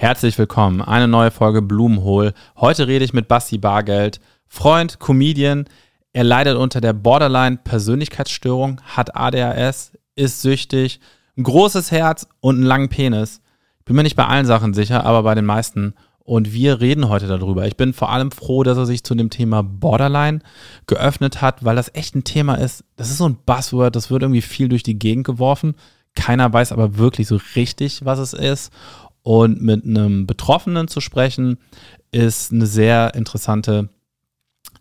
Herzlich willkommen, eine neue Folge Blumenhohl. Heute rede ich mit Basti Bargeld, Freund, Comedian. Er leidet unter der Borderline-Persönlichkeitsstörung, hat ADHS, ist süchtig, ein großes Herz und einen langen Penis. Bin mir nicht bei allen Sachen sicher, aber bei den meisten. Und wir reden heute darüber. Ich bin vor allem froh, dass er sich zu dem Thema Borderline geöffnet hat, weil das echt ein Thema ist. Das ist so ein Buzzword, das wird irgendwie viel durch die Gegend geworfen. Keiner weiß aber wirklich so richtig, was es ist. Und mit einem Betroffenen zu sprechen, ist eine sehr interessante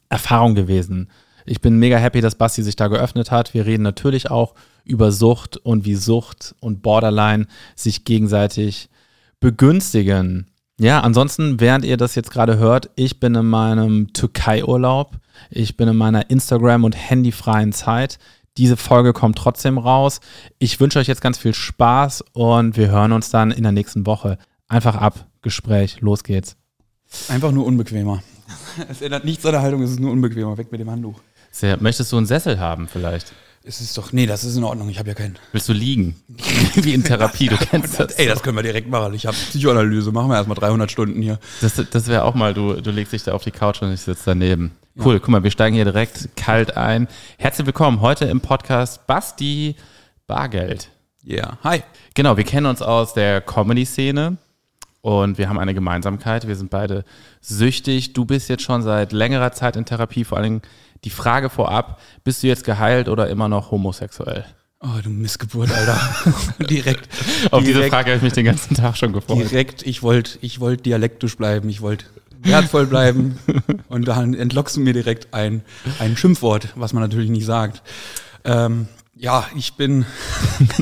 Erfahrung gewesen. Ich bin mega happy, dass Basti sich da geöffnet hat. Wir reden natürlich auch über Sucht und wie Sucht und Borderline sich gegenseitig begünstigen. Ja, ansonsten, während ihr das jetzt gerade hört, ich bin in meinem Türkei-Urlaub. Ich bin in meiner Instagram- und handyfreien Zeit. Diese Folge kommt trotzdem raus. Ich wünsche euch jetzt ganz viel Spaß und wir hören uns dann in der nächsten Woche. Einfach ab, Gespräch, los geht's. Einfach nur unbequemer. Es ändert nichts an der Haltung, es ist nur unbequemer. Weg mit dem Handtuch. Sehr, möchtest du einen Sessel haben vielleicht? Es ist doch, nee, das ist in Ordnung, ich habe ja keinen. Willst du liegen? Wie in Therapie, du kennst das. Ey, das können wir direkt machen. Ich habe Psychoanalyse, machen wir erstmal 300 Stunden hier. Das, das wäre auch mal, du, du legst dich da auf die Couch und ich sitze daneben. Cool, ja. guck mal, wir steigen hier direkt kalt ein. Herzlich willkommen heute im Podcast Basti Bargeld. Ja, yeah. hi. Genau, wir kennen uns aus der Comedy-Szene und wir haben eine Gemeinsamkeit. Wir sind beide süchtig. Du bist jetzt schon seit längerer Zeit in Therapie, vor allen Dingen die Frage vorab, bist du jetzt geheilt oder immer noch homosexuell? Oh, du Missgeburt, Alter. direkt. Auf direkt, diese Frage habe ich mich den ganzen Tag schon gefreut. Direkt, ich wollte ich wollt dialektisch bleiben, ich wollte wertvoll bleiben. und dann entlockst du mir direkt ein, ein Schimpfwort, was man natürlich nicht sagt. Ähm, ja, ich bin.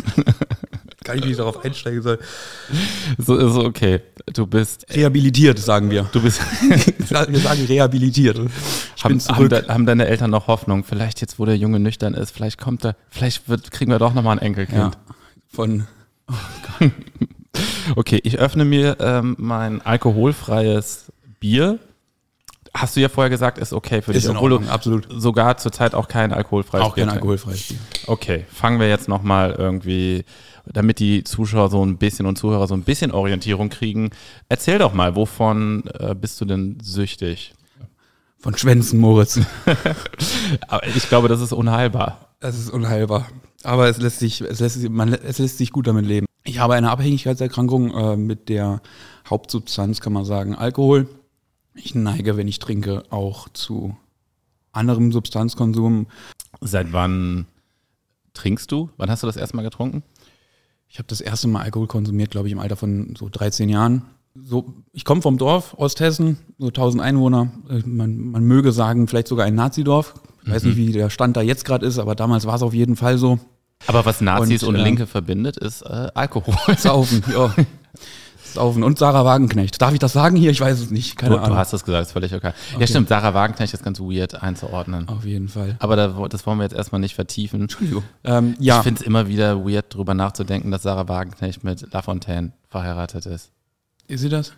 Kann ich nicht darauf einsteigen soll. So ist okay. Du bist. Rehabilitiert, sagen wir. Du bist. wir sagen rehabilitiert. Ich haben, haben, de, haben, deine Eltern noch Hoffnung? Vielleicht jetzt, wo der Junge nüchtern ist, vielleicht kommt er, vielleicht wird, kriegen wir doch nochmal ein Enkelkind. Ja, von. Oh okay, ich öffne mir ähm, mein alkoholfreies Bier. Hast du ja vorher gesagt, ist okay für dich, ist Ordnung, du absolut. sogar zurzeit auch kein alkoholfreies Bier. Auch kein alkoholfreies Bier. Okay, fangen wir jetzt nochmal irgendwie damit die Zuschauer so ein bisschen und Zuhörer so ein bisschen Orientierung kriegen. Erzähl doch mal, wovon äh, bist du denn süchtig? Von Schwänzen, Moritz. Aber ich glaube, das ist unheilbar. Das ist unheilbar. Aber es lässt sich, es lässt sich, man, es lässt sich gut damit leben. Ich habe eine Abhängigkeitserkrankung äh, mit der Hauptsubstanz, kann man sagen, Alkohol. Ich neige, wenn ich trinke, auch zu anderem Substanzkonsum. Seit wann trinkst du? Wann hast du das erste Mal getrunken? Ich habe das erste Mal Alkohol konsumiert, glaube ich, im Alter von so 13 Jahren. So, ich komme vom Dorf, Osthessen, so 1000 Einwohner. Äh, man, man möge sagen, vielleicht sogar ein Nazidorf. Ich weiß nicht, mhm. wie der Stand da jetzt gerade ist, aber damals war es auf jeden Fall so. Aber was Nazis und, und äh, Linke verbindet, ist äh, Alkohol. Saufen, ja. Saufen. Und Sarah Wagenknecht. Darf ich das sagen hier? Ich weiß es nicht. Keine du, Ahnung. Du hast das gesagt, ist völlig okay. okay. Ja, stimmt. Sarah Wagenknecht ist ganz weird einzuordnen. Auf jeden Fall. Aber da, das wollen wir jetzt erstmal nicht vertiefen. Entschuldigung. Ähm, ja. Ich finde es immer wieder weird, drüber nachzudenken, dass Sarah Wagenknecht mit Lafontaine verheiratet ist. Ist sie das?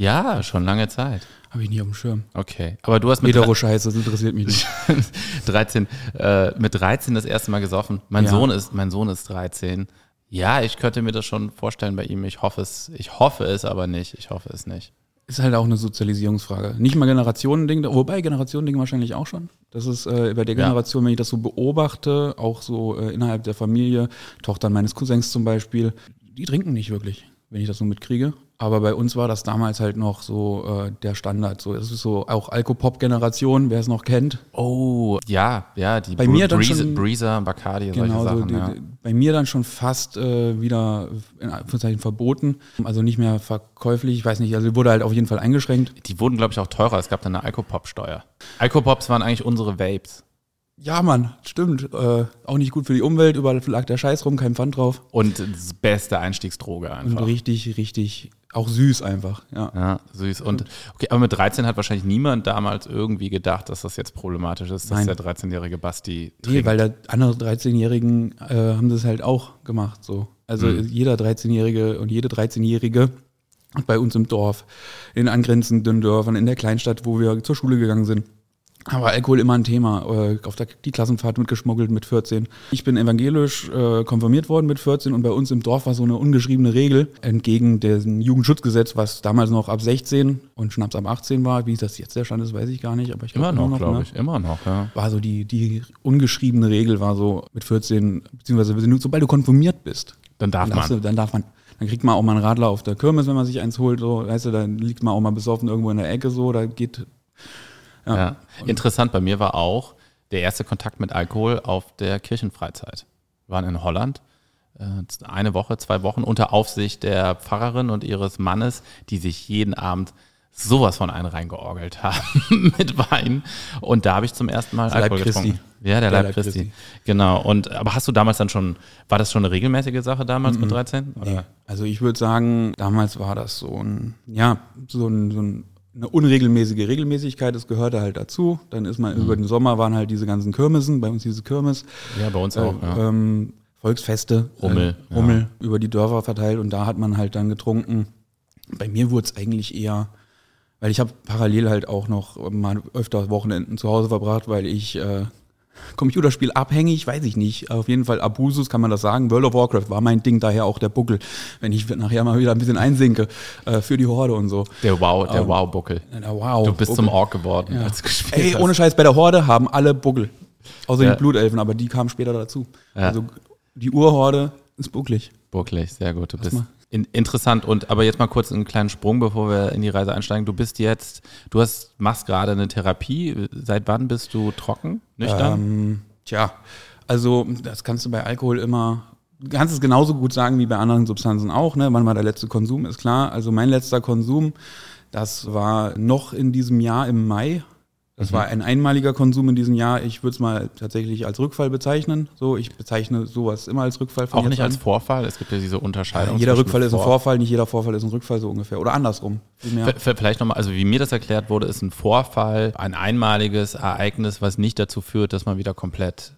Ja, schon lange Zeit. Habe ich nie auf dem Schirm. Okay. Aber du hast mit. Hetero-Scheiße, das interessiert mich nicht. 13, äh, mit 13 das erste Mal gesoffen. Mein, ja. Sohn ist, mein Sohn ist 13. Ja, ich könnte mir das schon vorstellen bei ihm. Ich hoffe es, ich hoffe es aber nicht. Ich hoffe es nicht. Ist halt auch eine Sozialisierungsfrage. Nicht mal Generationending, wobei Generationending wahrscheinlich auch schon. Das ist äh, bei der Generation, ja. wenn ich das so beobachte, auch so äh, innerhalb der Familie, Tochter meines Cousins zum Beispiel, die trinken nicht wirklich, wenn ich das so mitkriege. Aber bei uns war das damals halt noch so äh, der Standard. So, es ist so auch Alkopop-Generation, wer es noch kennt. Oh, ja, ja, die bei Br mir dann Breezer, schon, Breezer, Bacardi, genau, solche Sachen. So, die, ja. Bei mir dann schon fast äh, wieder in Anführungszeichen verboten, also nicht mehr verkäuflich. Ich weiß nicht, also wurde halt auf jeden Fall eingeschränkt. Die wurden, glaube ich, auch teurer. Es gab dann eine Alkopop-Steuer. Alkopops waren eigentlich unsere Vapes. Ja, Mann, stimmt. Äh, auch nicht gut für die Umwelt, überall lag der Scheiß rum, kein Pfand drauf. Und das beste Einstiegsdroge einfach. Und richtig, richtig auch süß einfach, ja. Ja, süß. Und okay, aber mit 13 hat wahrscheinlich niemand damals irgendwie gedacht, dass das jetzt problematisch ist, dass Nein. der 13-jährige Basti trinkt. Nee, weil der andere 13-Jährigen äh, haben das halt auch gemacht so. Also mhm. jeder 13-Jährige und jede 13-Jährige bei uns im Dorf, in angrenzenden Dörfern, in der Kleinstadt, wo wir zur Schule gegangen sind, Aber Alkohol immer ein Thema. Äh, Auf der, die Klassenfahrt mitgeschmuggelt mit 14. Ich bin evangelisch äh, konfirmiert worden mit 14 und bei uns im Dorf war so eine ungeschriebene Regel entgegen dem Jugendschutzgesetz, was damals noch ab 16 und Schnaps ab 18 war. Wie das jetzt der Stand ist, weiß ich gar nicht. Aber ich Immer glaub, noch, glaube ne? ich. Immer noch, ja. War so die, die ungeschriebene Regel war so mit 14, beziehungsweise sobald du konfirmiert bist, Dann darf darfst man. Dann darf man. Dann kriegt man auch mal einen Radler auf der Kirmes, wenn man sich eins holt, so, weißt du, dann liegt man auch mal besoffen irgendwo in der Ecke, so, da geht, ja. Ja. Interessant, bei mir war auch der erste Kontakt mit Alkohol auf der Kirchenfreizeit. Wir waren in Holland, äh, eine Woche, zwei Wochen unter Aufsicht der Pfarrerin und ihres Mannes, die sich jeden Abend sowas von einen reingeorgelt haben mit Wein. Und da habe ich zum ersten Mal Das Leib Alkohol Christi. getrunken. Ja, der, Der Leib, Leib Christi. Christi. Genau. Und aber hast du damals dann schon, war das schon eine regelmäßige Sache damals mit 13? Oder? Nee. Also ich würde sagen, damals war das so ein, ja, so, ein, so ein, eine unregelmäßige Regelmäßigkeit, das gehörte halt dazu. Dann ist man über den Sommer waren halt diese ganzen Kirmesen, bei uns diese Kirmes, Ja, bei uns auch. äh, ja. ähm, Volksfeste, Rummel, äh, Rummel über die Dörfer verteilt und da hat man halt dann getrunken. Bei mir wurde es eigentlich eher, weil ich habe parallel halt auch noch mal öfter Wochenenden zu Hause verbracht, weil ich äh, Computerspiel abhängig, weiß ich nicht. Auf jeden Fall Abusus kann man das sagen. World of Warcraft war mein Ding, daher auch der Buckel, wenn ich nachher mal wieder ein bisschen einsinke äh, für die Horde und so. Der Wow, der ähm, Wow-Buckel. Ja, wow. Du bist Buckel. zum Ork geworden, Ja. als du gespielt Ey, hast. ohne Scheiß, bei der Horde haben alle Buckel. Außer Ja. die Blutelfen, aber die kamen später dazu. Ja. Also die Urhorde ist bucklig. Bucklig, sehr gut. Du bist. In, interessant. Und aber jetzt mal kurz einen kleinen Sprung, bevor wir in die Reise einsteigen. Du bist jetzt, du hast, machst gerade eine Therapie. Seit wann bist du trocken? Nüchtern? Ähm, tja, also das kannst du bei Alkohol immer, kannst es genauso gut sagen wie bei anderen Substanzen auch, ne? Wann war der letzte Konsum, ist klar. Also mein letzter Konsum, das war noch in diesem Jahr im Mai. Das war ein einmaliger Konsum in diesem Jahr. Ich würde es mal tatsächlich als Rückfall bezeichnen. So, ich bezeichne sowas immer als Rückfall. von Auch nicht als an. Vorfall. Es gibt ja diese Unterscheidung. Jeder zwischen Rückfall ist ein Vor- Vorfall, nicht jeder Vorfall ist ein Rückfall, so ungefähr. Oder andersrum. Vielleicht nochmal, also wie mir das erklärt wurde, ist ein Vorfall ein einmaliges Ereignis, was nicht dazu führt, dass man wieder komplett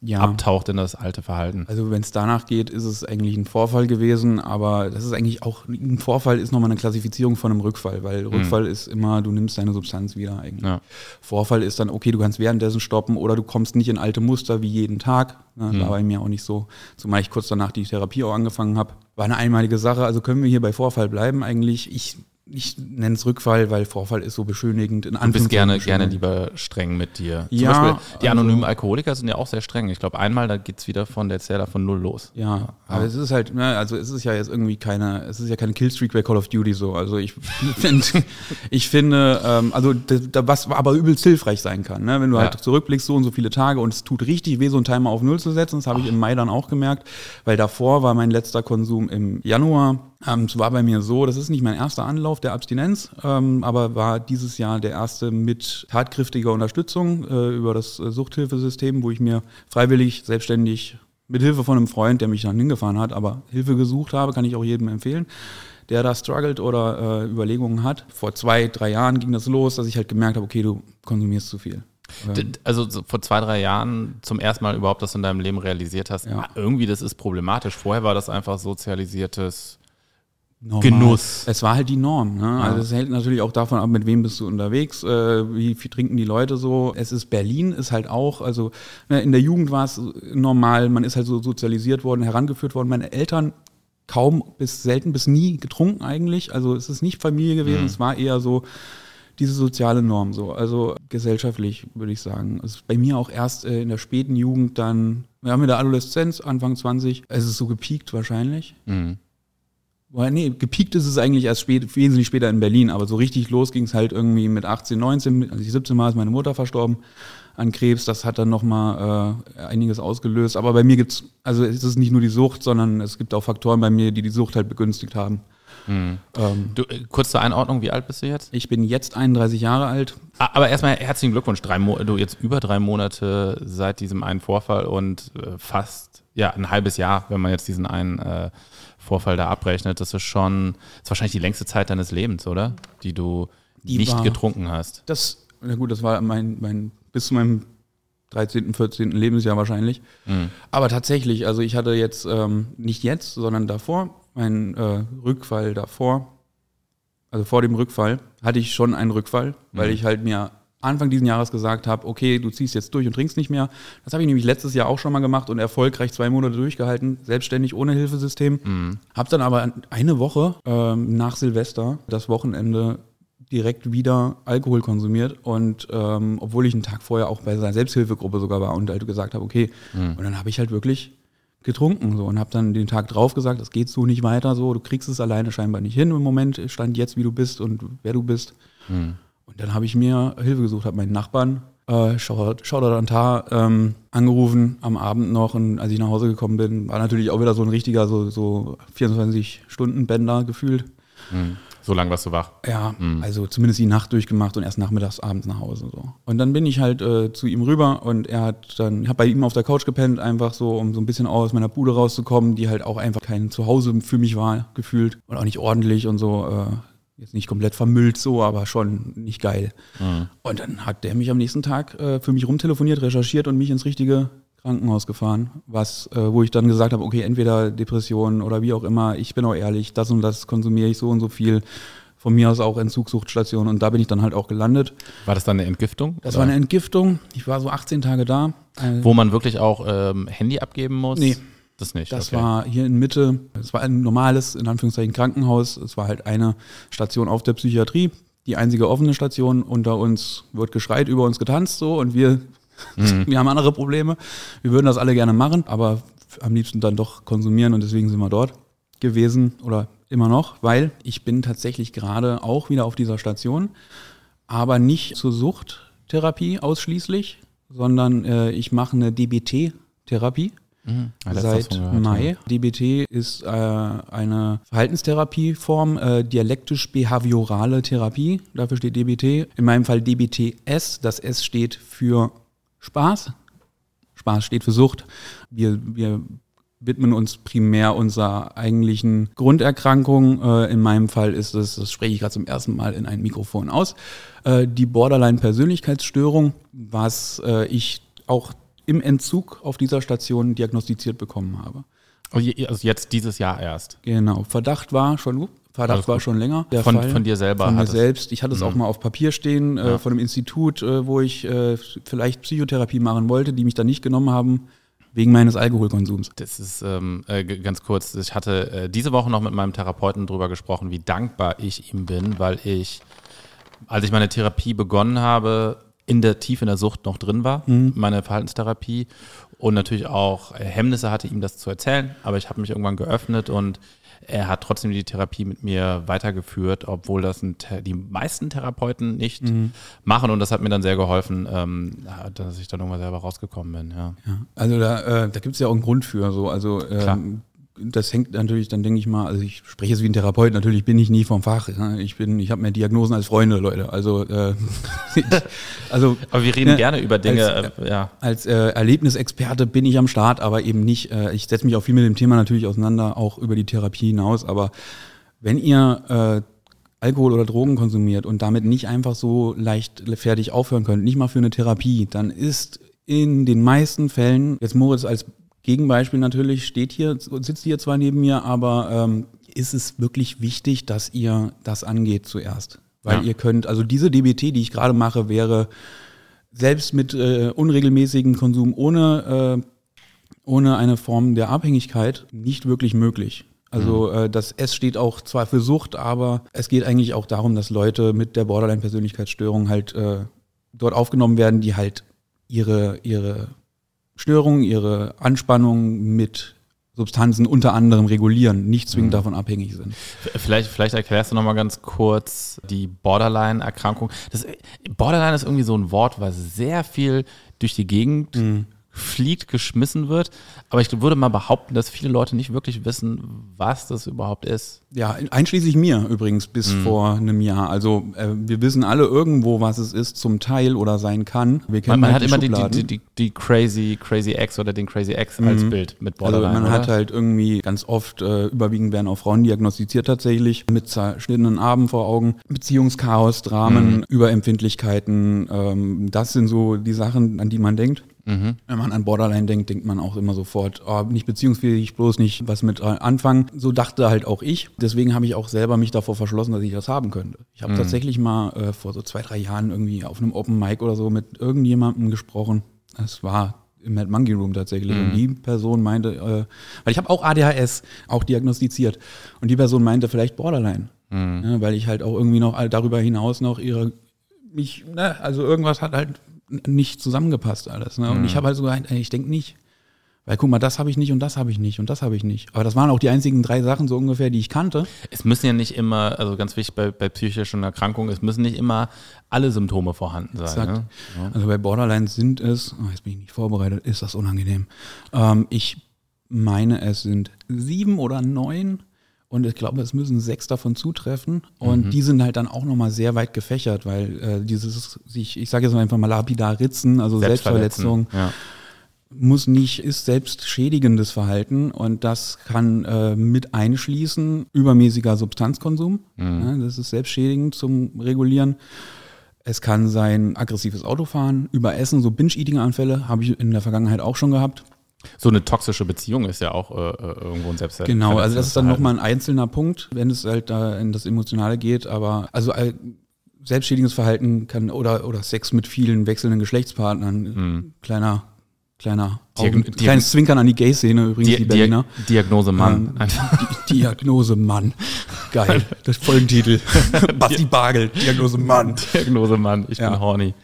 Ja. abtaucht in das alte Verhalten. Also wenn es danach geht, ist es eigentlich ein Vorfall gewesen, aber das ist eigentlich auch, ein Vorfall ist nochmal eine Klassifizierung von einem Rückfall, weil Rückfall ist immer, du nimmst deine Substanz wieder eigentlich. Ja. Vorfall ist dann, okay, du kannst währenddessen stoppen oder du kommst nicht in alte Muster wie jeden Tag. Ne, War bei mir auch nicht so, zumal ich kurz danach die Therapie auch angefangen habe. War eine einmalige Sache, also können wir hier bei Vorfall bleiben eigentlich. Ich, ich nenne es Rückfall, weil Vorfall ist so beschönigend. In Du bist gerne, gerne lieber streng mit dir. Zum Ja, Beispiel, die also- anonymen Alkoholiker sind ja auch sehr streng. Ich glaube, einmal, da geht's wieder von der Zähler von null los. Ja, aber es ist halt, ne, also es ist ja jetzt irgendwie keine, es ist ja keine Killstreak bei Call of Duty so. Also ich finde, ich finde, ähm, also da, was aber übelst hilfreich sein kann, ne? wenn du Ja. halt zurückblickst so und so viele Tage und es tut richtig weh, so einen Timer auf Null zu setzen. Das habe ich im Mai dann auch gemerkt, weil davor war mein letzter Konsum im Januar. Ähm, es war bei mir so, das ist nicht mein erster Anlauf der Abstinenz, ähm, aber war dieses Jahr der erste mit tatkräftiger Unterstützung äh, über das äh, Suchthilfesystem, wo ich mir freiwillig, selbstständig mit Hilfe von einem Freund, der mich dann hingefahren hat, aber Hilfe gesucht habe, kann ich auch jedem empfehlen, der da struggelt oder äh, Überlegungen hat. Vor zwei, drei Jahren ging das los, dass ich halt gemerkt habe, okay, du konsumierst zu viel. D- Also so vor zwei, drei Jahren zum ersten Mal überhaupt, dass du in deinem Leben realisiert hast, Ja. ah, irgendwie das ist problematisch. Vorher war das einfach sozialisiertes Normal. Genuss. Es war halt die Norm. Ne? Also es hält natürlich auch davon ab, mit wem bist du unterwegs, äh, wie viel trinken die Leute so. Es ist Berlin, ist halt auch, also ne, in der Jugend war es normal, man ist halt so sozialisiert worden, herangeführt worden. Meine Eltern kaum bis selten bis nie getrunken eigentlich. Also es ist nicht Familie gewesen, es war eher so diese soziale Norm so. Also gesellschaftlich würde ich sagen. Es ist bei mir auch erst äh, in der späten Jugend dann, wir haben in der Adoleszenz, Anfang 20, es ist so gepiekt wahrscheinlich. Mhm. Nee, gepiekt ist es eigentlich erst spät, wesentlich später in Berlin, aber so richtig los ging es halt irgendwie mit 18, 19, als ich 17 war, ist meine Mutter verstorben an Krebs. Das hat dann nochmal äh, einiges ausgelöst. Aber bei mir gibt's, also es ist nicht nur die Sucht, sondern es gibt auch Faktoren bei mir, die die Sucht halt begünstigt haben. Ähm, Du, äh, kurz zur Einordnung, wie alt bist du jetzt? ich bin jetzt 31 Jahre alt. Aber erstmal herzlichen Glückwunsch. Drei Mo du jetzt über drei Monate seit diesem einen Vorfall und äh, fast ja ein halbes Jahr, wenn man jetzt diesen einen äh, Vorfall da abrechnet. Das ist schon, das ist wahrscheinlich die längste Zeit deines Lebens, oder? Die du Die nicht war- getrunken hast. Das, na gut, das war mein, mein, bis zu meinem 13., 14. Lebensjahr wahrscheinlich. Aber tatsächlich, also ich hatte jetzt, ähm, nicht jetzt, sondern davor, meinen äh, Rückfall davor, also vor dem Rückfall, hatte ich schon einen Rückfall, weil ich halt mir Anfang diesen Jahres gesagt habe, okay, du ziehst jetzt durch und trinkst nicht mehr. Das habe ich nämlich letztes Jahr auch schon mal gemacht und erfolgreich zwei Monate durchgehalten, selbstständig ohne Hilfesystem. Mhm. Habe dann aber eine Woche ähm, nach Silvester, das Wochenende, direkt wieder Alkohol konsumiert und ähm, obwohl ich einen Tag vorher auch bei seiner Selbsthilfegruppe sogar war und halt gesagt habe, okay, mhm. und dann habe ich halt wirklich getrunken so und habe dann den Tag drauf gesagt, das geht so nicht weiter so, du kriegst es alleine scheinbar nicht hin im Moment, stand jetzt wie du bist und wer du bist. Mhm. Und dann habe ich mir Hilfe gesucht, habe meinen Nachbarn, äh, Shoutout an Tar, ähm, angerufen am Abend noch und als ich nach Hause gekommen bin, war natürlich auch wieder so ein richtiger, so, so 24-Stunden-Bänder gefühlt. Mhm. So lange warst du wach? Ja, mhm. also zumindest die Nacht durchgemacht und erst nachmittags, abends nach Hause. So. Und dann bin ich halt äh, zu ihm rüber und er hat dann, ich habe bei ihm auf der Couch gepennt, einfach so, um so ein bisschen aus meiner Bude rauszukommen, die halt auch einfach kein Zuhause für mich war, gefühlt. Und auch nicht ordentlich und so. Äh, jetzt nicht komplett vermüllt so, aber schon nicht geil. Mhm. Und dann hat der mich am nächsten Tag äh, für mich rumtelefoniert, recherchiert und mich ins richtige Krankenhaus gefahren, was, äh, wo ich dann gesagt habe, okay, entweder Depression oder wie auch immer, ich bin auch ehrlich, das und das konsumiere ich so und so viel. Von mir aus auch Entzugssuchtstation und da bin ich dann halt auch gelandet. War das dann eine Entgiftung? Das oder? war eine Entgiftung. Ich war so 18 Tage da. Wo man wirklich auch ähm, Handy abgeben muss? Nee, das nicht. Das okay. war hier in Mitte, es war ein normales, in Anführungszeichen, Krankenhaus. Es war halt eine Station auf der Psychiatrie, die einzige offene Station. Unter uns wird geschreit, über uns getanzt so und wir, mhm. wir haben andere Probleme. Wir würden das alle gerne machen, aber am liebsten dann doch konsumieren und deswegen sind wir dort gewesen oder immer noch, weil ich bin tatsächlich gerade auch wieder auf dieser Station, aber nicht zur Suchttherapie ausschließlich, sondern äh, ich mache eine DBT-Therapie. Mhm. Seit Mai. DBT ist äh, eine Verhaltenstherapieform, äh, dialektisch-behaviorale Therapie. Dafür steht DBT. In meinem Fall DBTS. Das S steht für Spaß. Spaß steht für Sucht. Wir, wir widmen uns primär unserer eigentlichen Grunderkrankung. Äh, in meinem Fall ist es, das spreche ich gerade zum ersten Mal in ein Mikrofon aus, äh, die Borderline-Persönlichkeitsstörung, was äh, ich auch im Entzug auf dieser Station diagnostiziert bekommen habe. Also, also jetzt dieses Jahr erst. Genau. Verdacht war schon, Verdacht war schon länger. von, Fall. von dir selber? Von mir selbst. Ich hatte es auch mhm. mal auf Papier stehen, äh, ja. von einem Institut, äh, wo ich äh, vielleicht Psychotherapie machen wollte, die mich dann nicht genommen haben. Wegen meines Alkoholkonsums. Das ist ähm, äh, ganz kurz. Ich hatte äh, diese Woche noch mit meinem Therapeuten darüber gesprochen, wie dankbar ich ihm bin, weil ich, als ich meine Therapie begonnen habe, in der tief in der Sucht noch drin war, mhm. meine Verhaltenstherapie und natürlich auch Hemmnisse hatte, ihm das zu erzählen. Aber ich habe mich irgendwann geöffnet und er hat trotzdem die Therapie mit mir weitergeführt, obwohl das die meisten Therapeuten nicht mhm. machen. Und das hat mir dann sehr geholfen, ähm, dass ich dann irgendwann selber rausgekommen bin. Ja. ja also da, äh, da gibt es ja auch einen Grund für. So. Also ähm, das hängt natürlich, dann denke ich mal, also ich spreche jetzt wie ein Therapeut, natürlich bin ich nie vom Fach. Ich bin, ich habe mehr Diagnosen als Freunde, Leute. Also, äh, also aber wir reden äh, gerne über Dinge. Als, äh, ja. als äh, Erlebnisexperte bin ich am Start, aber eben nicht. Äh, ich setze mich auch viel mit dem Thema natürlich auseinander, auch über die Therapie hinaus. Aber wenn ihr äh, Alkohol oder Drogen konsumiert und damit nicht einfach so leicht fertig aufhören könnt, nicht mal für eine Therapie, dann ist in den meisten Fällen, jetzt Moritz als Gegenbeispiel natürlich steht hier, sitzt hier zwar neben mir, aber ähm, ist es wirklich wichtig, dass ihr das angeht zuerst? Weil ja. ihr könnt, also diese DBT, die ich gerade mache, wäre selbst mit äh, unregelmäßigen Konsum ohne, äh, ohne eine Form der Abhängigkeit nicht wirklich möglich. Also mhm. äh, das S steht auch zwar für Sucht, aber es geht eigentlich auch darum, dass Leute mit der Borderline-Persönlichkeitsstörung halt äh, dort aufgenommen werden, die halt ihre, ihre Störungen, ihre Anspannung mit Substanzen unter anderem regulieren, nicht zwingend mhm. davon abhängig sind. Vielleicht, vielleicht erklärst du nochmal ganz kurz die Borderline-Erkrankung. Borderline ist irgendwie so ein Wort, was sehr viel durch die Gegend mhm fliegt, geschmissen wird. Aber ich würde mal behaupten, dass viele Leute nicht wirklich wissen, was das überhaupt ist. Ja, einschließlich mir übrigens bis mhm. vor einem Jahr. Also äh, wir wissen alle irgendwo, was es ist, zum Teil oder sein kann. Wir kennen man, man halt hat immer die, die, die, Crazy, Crazy X oder den Crazy X mhm. als Bild mit Borderline. Also man oder? hat halt irgendwie ganz oft, äh, überwiegend werden auch Frauen diagnostiziert tatsächlich, mit zerschnittenen Armen vor Augen, Beziehungschaos, Dramen, mhm. Überempfindlichkeiten. Ähm, das sind so die Sachen, an die man denkt. Mhm. Wenn man an Borderline denkt, denkt man auch immer sofort, oh, nicht beziehungsfähig, bloß nicht was mit anfangen. So dachte halt auch ich. Deswegen habe ich auch selber mich davor verschlossen, dass ich das haben könnte. Ich habe mhm. tatsächlich mal äh, vor so zwei, drei Jahren irgendwie auf einem Open Mic oder so mit irgendjemandem gesprochen. Es war im Mad Monkey Room tatsächlich. Mhm. Und die Person meinte, äh, weil ich habe auch ADHS, auch diagnostiziert. Und die Person meinte vielleicht Borderline. Mhm. Ja, weil ich halt auch irgendwie noch darüber hinaus noch ihre, mich, ne, also irgendwas hat halt nicht zusammengepasst alles. Ne? Und mhm. ich habe halt so gedacht, ey, ich denke nicht. Weil guck mal, das habe ich nicht und das habe ich nicht und das habe ich nicht. Aber das waren auch die einzigen drei Sachen so ungefähr, die ich kannte. Es müssen ja nicht immer, also ganz wichtig bei, bei psychischen Erkrankungen, es müssen nicht immer alle Symptome vorhanden sein. Ne? Ja. Also bei Borderline sind es, oh, jetzt bin ich nicht vorbereitet, ist das unangenehm. Ähm, ich meine, es sind sieben oder neun und ich glaube, es müssen sechs davon zutreffen. Und mhm. die sind halt dann auch nochmal sehr weit gefächert, weil äh, dieses, sich, ich sage jetzt mal einfach mal lapidar ritzen, also Selbstverletzung, ja. muss nicht, ist selbstschädigendes Verhalten und das kann äh, mit einschließen übermäßiger Substanzkonsum. Mhm. Ja, das ist selbstschädigend zum Regulieren. Es kann sein aggressives Autofahren, Überessen, so Binge-Eating-Anfälle habe ich in der Vergangenheit auch schon gehabt. So eine toxische Beziehung ist ja auch äh, äh irgendwo ein Selbstwert. Genau, also das ist dann nochmal ein einzelner Punkt, wenn es halt da in das Emotionale geht, aber also äh, selbstständiges Verhalten kann oder, oder Sex mit vielen wechselnden Geschlechtspartnern, hm. kleiner kleiner Augen, Diag kleines Zwinkern an die Gay-Szene übrigens, Di die Berliner. Diagnose Mann. Ähm, Di Diagnose Mann. Geil. Das Folgentitel. Basti Bagel. Diagnose Mann. Diagnose Mann. Ich ja. bin horny.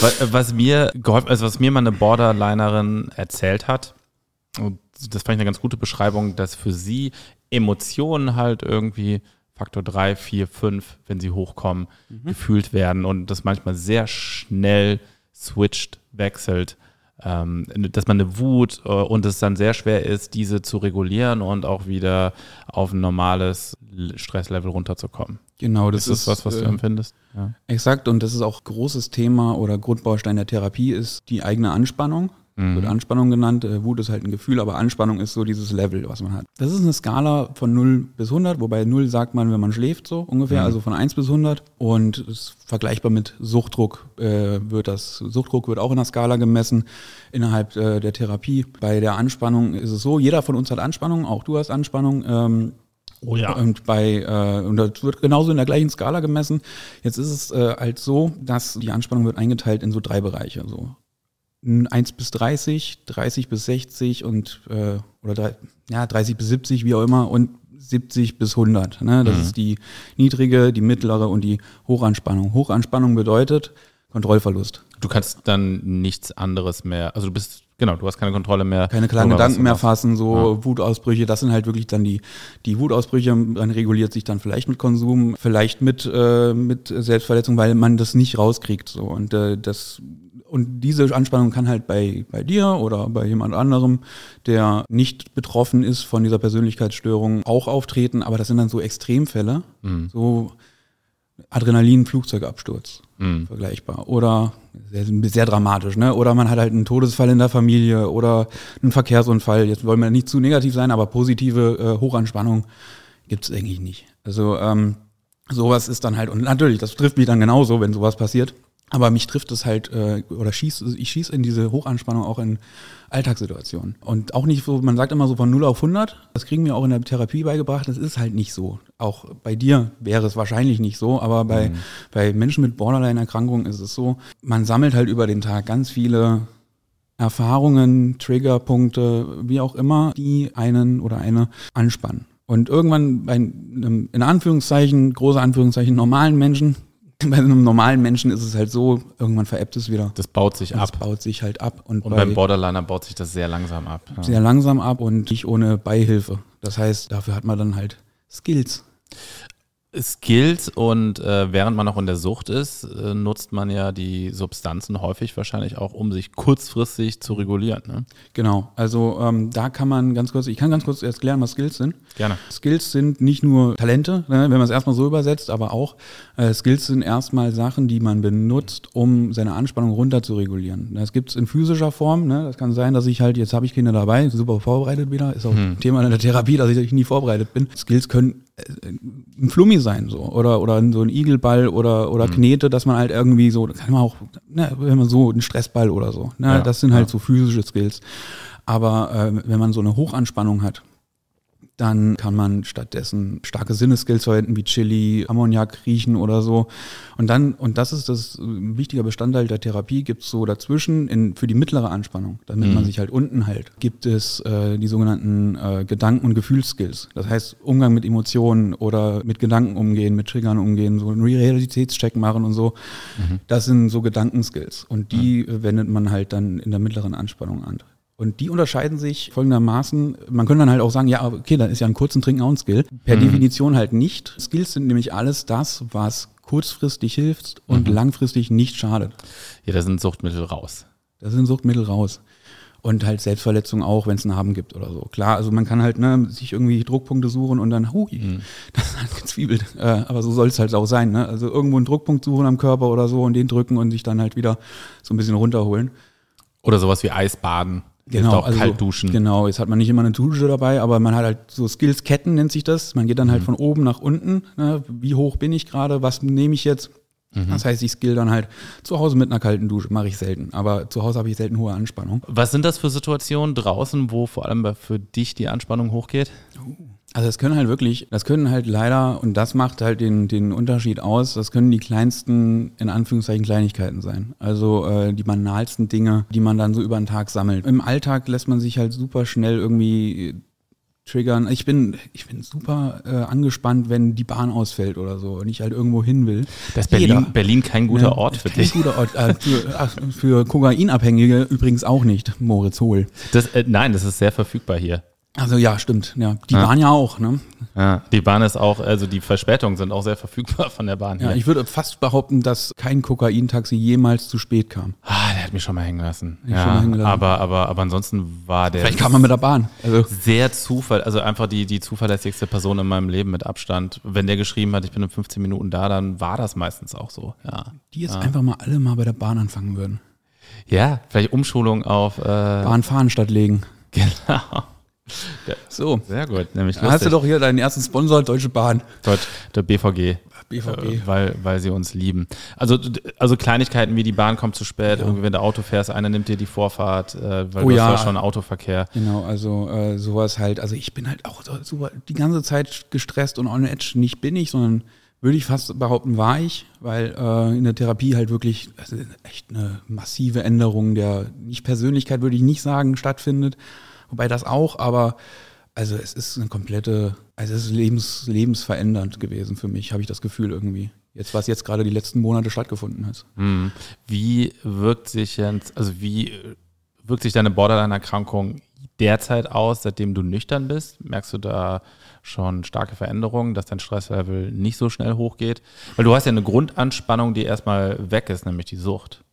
Was, was mir geholfen, also was mir mal eine Borderlinerin erzählt hat, und das fand ich eine ganz gute Beschreibung, dass für sie Emotionen halt irgendwie Faktor 3, 4, 5, wenn sie hochkommen, mhm. gefühlt werden und das manchmal sehr schnell switcht, wechselt ähm, dass man eine Wut äh, und es dann sehr schwer ist, diese zu regulieren und auch wieder auf ein normales Stresslevel runterzukommen. Genau, das ist, das was, was äh, du empfindest. Ja. Exakt, und das ist auch großes Thema oder Grundbaustein der Therapie ist die eigene Anspannung. Mhm. Wird Anspannung genannt. Äh, Wut ist halt ein Gefühl, aber Anspannung ist so dieses Level, was man hat. Das ist eine Skala von 0 bis 100, wobei 0 sagt man, wenn man schläft, so ungefähr, mhm. also von 1 bis 100. Und ist vergleichbar mit Suchtdruck äh, wird das, Suchtdruck wird auch in der Skala gemessen innerhalb äh, der Therapie. Bei der Anspannung ist es so, jeder von uns hat Anspannung, auch du hast Anspannung. Ähm, Oh ja. Und bei äh, und das wird genauso in der gleichen Skala gemessen. Jetzt ist es äh, halt so, dass die Anspannung wird eingeteilt in so drei Bereiche. So 1 bis 30, 30 bis 60 und äh, oder drei, ja, 30 bis 70, wie auch immer, und 70 bis 100. Ne? Das mhm. ist die niedrige, die mittlere und die Hochanspannung. Hochanspannung bedeutet Kontrollverlust. Du kannst dann nichts anderes mehr, also du bist, genau, du hast keine Kontrolle mehr. Keine klaren Gedanken mehr fassen, so ja. Wutausbrüche, das sind halt wirklich dann die, die Wutausbrüche, man reguliert sich dann vielleicht mit Konsum, vielleicht mit, äh, mit Selbstverletzung, weil man das nicht rauskriegt. So. Und äh, das und diese Anspannung kann halt bei, bei dir oder bei jemand anderem, der nicht betroffen ist von dieser Persönlichkeitsstörung, auch auftreten. Aber das sind dann so Extremfälle, mhm. so Adrenalin-Flugzeugabsturz, mhm. vergleichbar. Oder sehr, sehr dramatisch, ne? Oder man hat halt einen Todesfall in der Familie oder einen Verkehrsunfall. Jetzt wollen wir nicht zu negativ sein, aber positive äh, Hochanspannung gibt es eigentlich nicht. Also ähm, sowas ist dann halt, und natürlich, das trifft mich dann genauso, wenn sowas passiert. Aber mich trifft es halt, äh, oder schießt, ich schieße in diese Hochanspannung auch in Alltagssituationen. Und auch nicht so, man sagt immer so von 0 auf 100, das kriegen wir auch in der Therapie beigebracht, das ist halt nicht so. Auch bei dir wäre es wahrscheinlich nicht so, aber bei, mhm. bei Menschen mit Borderline-Erkrankungen ist es so, man sammelt halt über den Tag ganz viele Erfahrungen, Triggerpunkte, wie auch immer, die einen oder eine anspannen. Und irgendwann bei einem, in Anführungszeichen, große Anführungszeichen, normalen Menschen, bei einem normalen Menschen ist es halt so, irgendwann veräppt es wieder. Das baut sich ab. Das baut sich halt ab. Und, und beim Borderliner baut sich das sehr langsam ab. Ja. Sehr langsam ab und nicht ohne Beihilfe. Das heißt, dafür hat man dann halt Skills. Skills und äh, während man noch in der Sucht ist, äh, nutzt man ja die Substanzen häufig wahrscheinlich auch, um sich kurzfristig zu regulieren. Ne? Genau, also ähm, da kann man ganz kurz, ich kann ganz kurz erklären, was Skills sind. Gerne. Skills sind nicht nur Talente, ne, wenn man es erstmal so übersetzt, aber auch äh, Skills sind erstmal Sachen, die man benutzt, um seine Anspannung runter zu regulieren. Das gibt es in physischer Form. Ne? Das kann sein, dass ich halt, jetzt habe ich Kinder dabei, super vorbereitet wieder, ist auch hm. Thema in der Therapie, dass ich nie vorbereitet bin. Skills können ein Flummi sein, so. Oder, oder so ein Igelball oder, oder Knete, dass man halt irgendwie so, kann man auch, ne, wenn man so, ein Stressball oder so. Ne, Ja, das sind halt ja. so physische Skills. Aber äh, wenn man so eine Hochanspannung hat, dann kann man stattdessen starke Sinnesskills verwenden wie Chili, Ammoniak riechen oder so. Und dann, und das ist das äh, ein wichtiger Bestandteil der Therapie, gibt es so dazwischen in, für die mittlere Anspannung, damit man sich halt unten hält, gibt es äh, die sogenannten äh, Gedanken- und Gefühlsskills. Das heißt Umgang mit Emotionen oder mit Gedanken umgehen, mit Triggern umgehen, so einen Realitätscheck machen und so. Das sind so Gedankenskills. Und die äh, wendet man halt dann in der mittleren Anspannung an. Und die unterscheiden sich folgendermaßen. Man könnte dann halt auch sagen, ja, okay, dann ist ja ein kurzen Trinken auch ein Skill. Per Definition halt nicht. Skills sind nämlich alles das, was kurzfristig hilft und langfristig nicht schadet. Ja, da sind Suchtmittel raus. Das sind Suchtmittel raus. Und halt Selbstverletzung auch, wenn es Narben gibt oder so. Klar, also man kann halt ne, sich irgendwie Druckpunkte suchen und dann, hui, das ist halt gezwiebelt. Äh, aber so soll es halt auch sein. Ne? Also irgendwo einen Druckpunkt suchen am Körper oder so und den drücken und sich dann halt wieder so ein bisschen runterholen. Oder sowas wie Eisbaden. Hilft auch kalt duschen. Genau, jetzt hat man nicht immer eine Dusche dabei, aber man hat halt so Skills-Ketten, nennt sich das. Man geht dann Mhm. halt von oben nach unten. Ne? Wie hoch bin ich gerade? Was nehme ich jetzt? Mhm. Das heißt, ich skill dann halt zu Hause mit einer kalten Dusche, mache ich selten. Aber zu Hause habe ich selten hohe Anspannung. Was sind das für Situationen draußen, wo vor allem für dich die Anspannung hochgeht? Also das können halt wirklich, das können halt leider, und das macht halt den, den Unterschied aus, das können die kleinsten, in Anführungszeichen, Kleinigkeiten sein. Also äh, die banalsten Dinge, die man dann so über den Tag sammelt. Im Alltag lässt man sich halt super schnell irgendwie triggern. Ich bin, ich bin super äh, angespannt, wenn die Bahn ausfällt oder so und ich halt irgendwo hin will. Das ist Berlin, Jeder. Berlin kein guter Ne? Ort für Kein dich. guter Ort. Äh, für, ach, für Kokainabhängige übrigens auch nicht, Moritz Hohl. Das, äh, nein, das ist sehr verfügbar hier. Also ja, stimmt. Ja, die Ja. waren ja auch, ne? Ja, die Bahn ist auch, also die Verspätungen sind auch sehr verfügbar von der Bahn Ja, hier. ich würde fast behaupten, dass kein Kokaintaxi jemals zu spät kam. ah, hat mich schon mal hängen lassen. schon Ja, mal hängen lassen. aber, aber, aber ansonsten war der Vielleicht kam man mit der Bahn. Also sehr Zufall, also einfach die, die zuverlässigste Person in meinem Leben mit Abstand. Wenn der geschrieben hat, ich bin in 15 Minuten da, dann war das meistens auch so. Ja, die jetzt einfach mal alle mal bei der Bahn anfangen würden. ja vielleicht Umschulung auf. Äh, Bahn fahren statt legen. Genau. So. Sehr gut, nämlich Da hast du lustig. doch hier deinen ersten Sponsor, Deutsche Bahn. Deutsch, der BVG. BVG. Äh, weil, weil sie uns lieben. Also, also Kleinigkeiten wie die Bahn kommt zu spät, irgendwie wenn du Auto fährst, einer nimmt dir die Vorfahrt, äh, weil Oh du ja. hast ja schon Autoverkehr. Genau, also äh, sowas halt. Also ich bin halt auch so, super, die ganze Zeit gestresst und on edge. Nicht bin ich, sondern würde ich fast behaupten, war ich, weil äh, in der Therapie halt wirklich also echt eine massive Änderung der, nicht Persönlichkeit würde ich nicht sagen, stattfindet. Wobei das auch, aber also es ist eine komplette, also es ist lebens, lebensverändernd gewesen für mich, habe ich das Gefühl irgendwie. Jetzt, was jetzt gerade die letzten Monate stattgefunden hat. Hm. Wie wirkt sich jetzt, also wie äh, wirkt sich deine Borderline-Erkrankung derzeit aus, seitdem du nüchtern bist? Merkst du da schon starke Veränderungen, dass dein Stresslevel nicht so schnell hochgeht? Weil du hast ja eine Grundanspannung, die erstmal weg ist, nämlich die Sucht.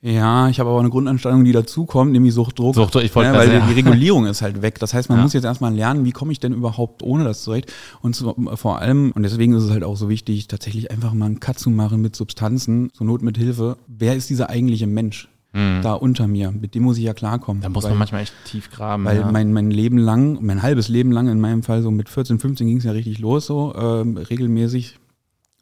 Ja, ich habe aber eine Grundanstellung, die dazukommt, nämlich Suchtdruck. Sucht- ich wollte ja, weil sagen, die Regulierung ist halt weg. Das heißt, man Ja. muss jetzt erstmal lernen, wie komme ich denn überhaupt ohne das zurecht? Und zu, vor allem, und deswegen ist es halt auch so wichtig, tatsächlich einfach mal einen Cut zu machen mit Substanzen, zur Not mit Hilfe. Wer ist dieser eigentliche Mensch da unter mir? Mit dem muss ich ja klarkommen. Mhm. Da muss weil, man manchmal echt tief graben. Weil ja. mein, mein Leben lang, mein halbes Leben lang in meinem Fall, so mit 14, 15 ging es ja richtig los, so ähm, regelmäßig.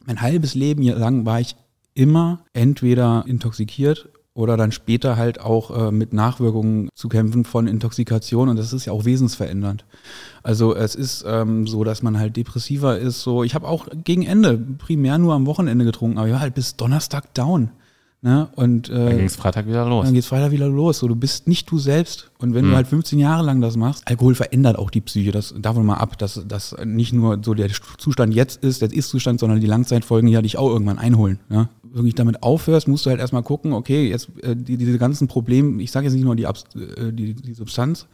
Mein halbes Leben lang war ich immer entweder intoxikiert oder dann später halt auch äh, mit Nachwirkungen zu kämpfen von Intoxikation und das ist ja auch wesensverändernd. Also es ist ähm, so, dass man halt depressiver ist. So, ich habe auch gegen Ende primär nur am Wochenende getrunken, aber ich war halt bis Donnerstag down. Ne? Und Dann äh, ging es Freitag wieder los. dann geht's Freitag wieder los. So, du bist nicht du selbst. Und wenn Mhm. du halt 15 Jahre lang das machst, Alkohol verändert auch die Psyche. Das davon mal ab, dass das nicht nur so der Zustand jetzt ist, der Ist-Zustand, sondern die Langzeitfolgen, die ja dich auch irgendwann einholen. Ja? Wenn du damit aufhörst, musst du halt erstmal gucken, okay, jetzt äh, die, diese ganzen Probleme, ich sage jetzt nicht nur die, äh, die, die Substanz,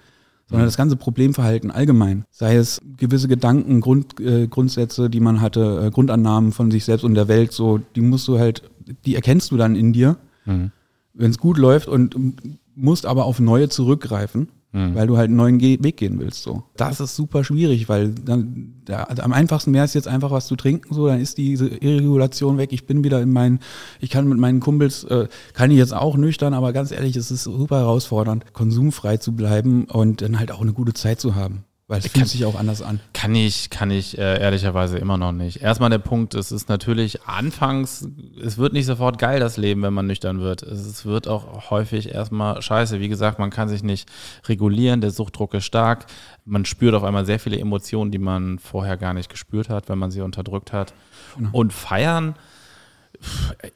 sondern das ganze Problemverhalten allgemein. Sei es gewisse Gedanken, Grund, äh, Grundsätze, die man hatte, äh, Grundannahmen von sich selbst und der Welt, so, die musst du halt, die erkennst du dann in dir, Mhm. wenn es gut läuft und ähm, musst aber auf neue zurückgreifen, Mhm. weil du halt einen neuen Ge Weg gehen willst. So. Das ist super schwierig, weil dann, da, also am einfachsten wäre es jetzt einfach was zu trinken, so, dann ist diese Irregulation weg. Ich bin wieder in meinen, ich kann mit meinen Kumpels, äh, kann ich jetzt auch nüchtern, aber ganz ehrlich, es ist super herausfordernd, konsumfrei zu bleiben und dann halt auch eine gute Zeit zu haben. Weil es fühlt sich auch anders an. Kann ich, kann ich äh, ehrlicherweise immer noch nicht. Erstmal der Punkt, es ist natürlich anfangs, es wird nicht sofort geil, das Leben, wenn man nüchtern wird. Es wird auch häufig erstmal scheiße. Wie gesagt, man kann sich nicht regulieren, der Suchtdruck ist stark. Man spürt auf einmal sehr viele Emotionen, die man vorher gar nicht gespürt hat, wenn man sie unterdrückt hat. Genau. Und feiern,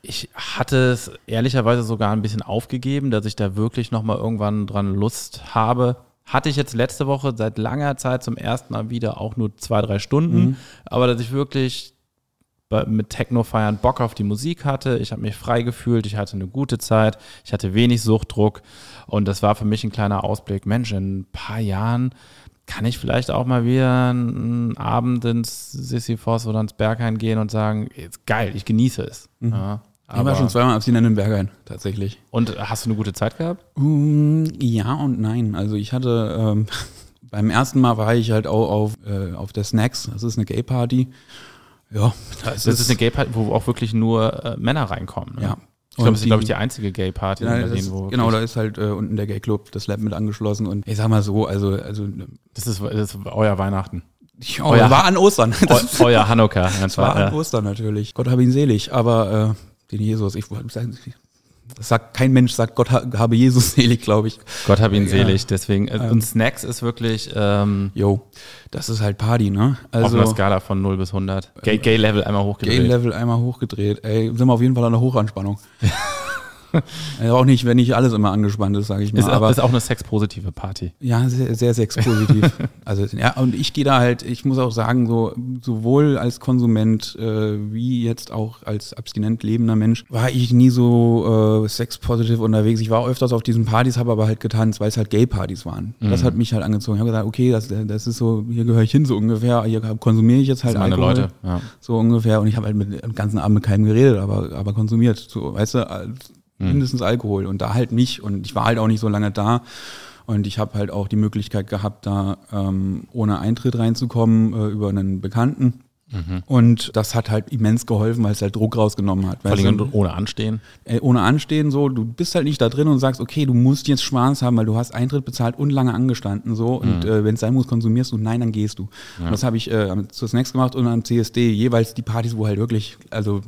ich hatte es ehrlicherweise sogar ein bisschen aufgegeben, dass ich da wirklich nochmal irgendwann dran Lust habe hatte ich jetzt letzte Woche seit langer Zeit zum ersten Mal wieder auch nur zwei, drei Stunden. Mhm. Aber dass ich wirklich mit Techno feiern Bock auf die Musik hatte. Ich habe mich frei gefühlt, ich hatte eine gute Zeit, ich hatte wenig Suchtdruck und das war für mich ein kleiner Ausblick. Mensch, in ein paar Jahren kann ich vielleicht auch mal wieder einen Abend ins Sisyphos oder ins Berghain gehen und sagen, jetzt geil, ich genieße es. Mhm. Ja, ich war schon zweimal abstinent in Berghain, tatsächlich. Und hast du eine gute Zeit gehabt? Um, ja und nein. Also ich hatte, ähm, beim ersten Mal war ich halt auch auf, äh, auf der Snacks, das ist eine Gay-Party. Ja, das, das ist, eine Gay-Party, wo auch wirklich nur äh, Männer reinkommen. Ne? Ja. Ich glaube, das ist, glaube ich, die einzige Gay-Party ja, in Berlin, wo Genau, da ist halt äh, unten der Gay-Club, das Lab mit angeschlossen und ich sag mal so, also, also Das ist, das ist euer Weihnachten. Ja, euer, war an Ostern. Das, euer Hanukkah. Das war an Ostern natürlich. Gott habe ihn selig, aber äh, den Jesus. Ich sagen, sagt kein Mensch sagt Gott habe Jesus selig, glaube ich. Gott habe ihn ja. selig. Deswegen äh, ähm, und Snacks ist wirklich. Ähm, jo, das ist halt Party, ne? Also auf einer Skala von 0 bis 100. Gay, Gay Level einmal hochgedreht. Gay Level einmal hochgedreht. Ey, sind wir auf jeden Fall an der Hochanspannung. Also auch nicht, wenn nicht alles immer angespannt ist, sage ich mal. Ist, aber, ist auch eine sexpositive Party. Ja, sehr, sehr sexpositiv. also ja, und ich gehe da halt, ich muss auch sagen, so sowohl als Konsument äh, wie jetzt auch als abstinent lebender Mensch war ich nie so äh, sexpositiv unterwegs. Ich war öfters auf diesen Partys, habe aber halt getanzt, weil es halt Gay-Partys waren. Mhm. Das hat mich halt angezogen. Ich habe gesagt, okay, das, das ist so, hier gehöre ich hin so ungefähr. Hier konsumiere ich jetzt halt das meine Alkohol, Leute. Ja. So ungefähr. Und ich habe halt mit dem ganzen Abend mit keinem geredet, aber, aber konsumiert. So, weißt du, mhm. mindestens Alkohol und da halt nicht. Und ich war halt auch nicht so lange da. Und ich habe halt auch die Möglichkeit gehabt, da ähm, ohne Eintritt reinzukommen äh, über einen Bekannten. Mhm. Und das hat halt immens geholfen, weil es halt Druck rausgenommen hat. Vor allem ohne Anstehen? Äh, ohne Anstehen so. Du bist halt nicht da drin und sagst, okay, du musst jetzt Spaß haben, weil du hast Eintritt bezahlt und lange angestanden so. Und mhm. äh, wenn es sein muss, konsumierst du. Nein, dann gehst du. Ja. Und das habe ich äh, zu Snacks gemacht und am CSD jeweils die Partys, wo halt wirklich, also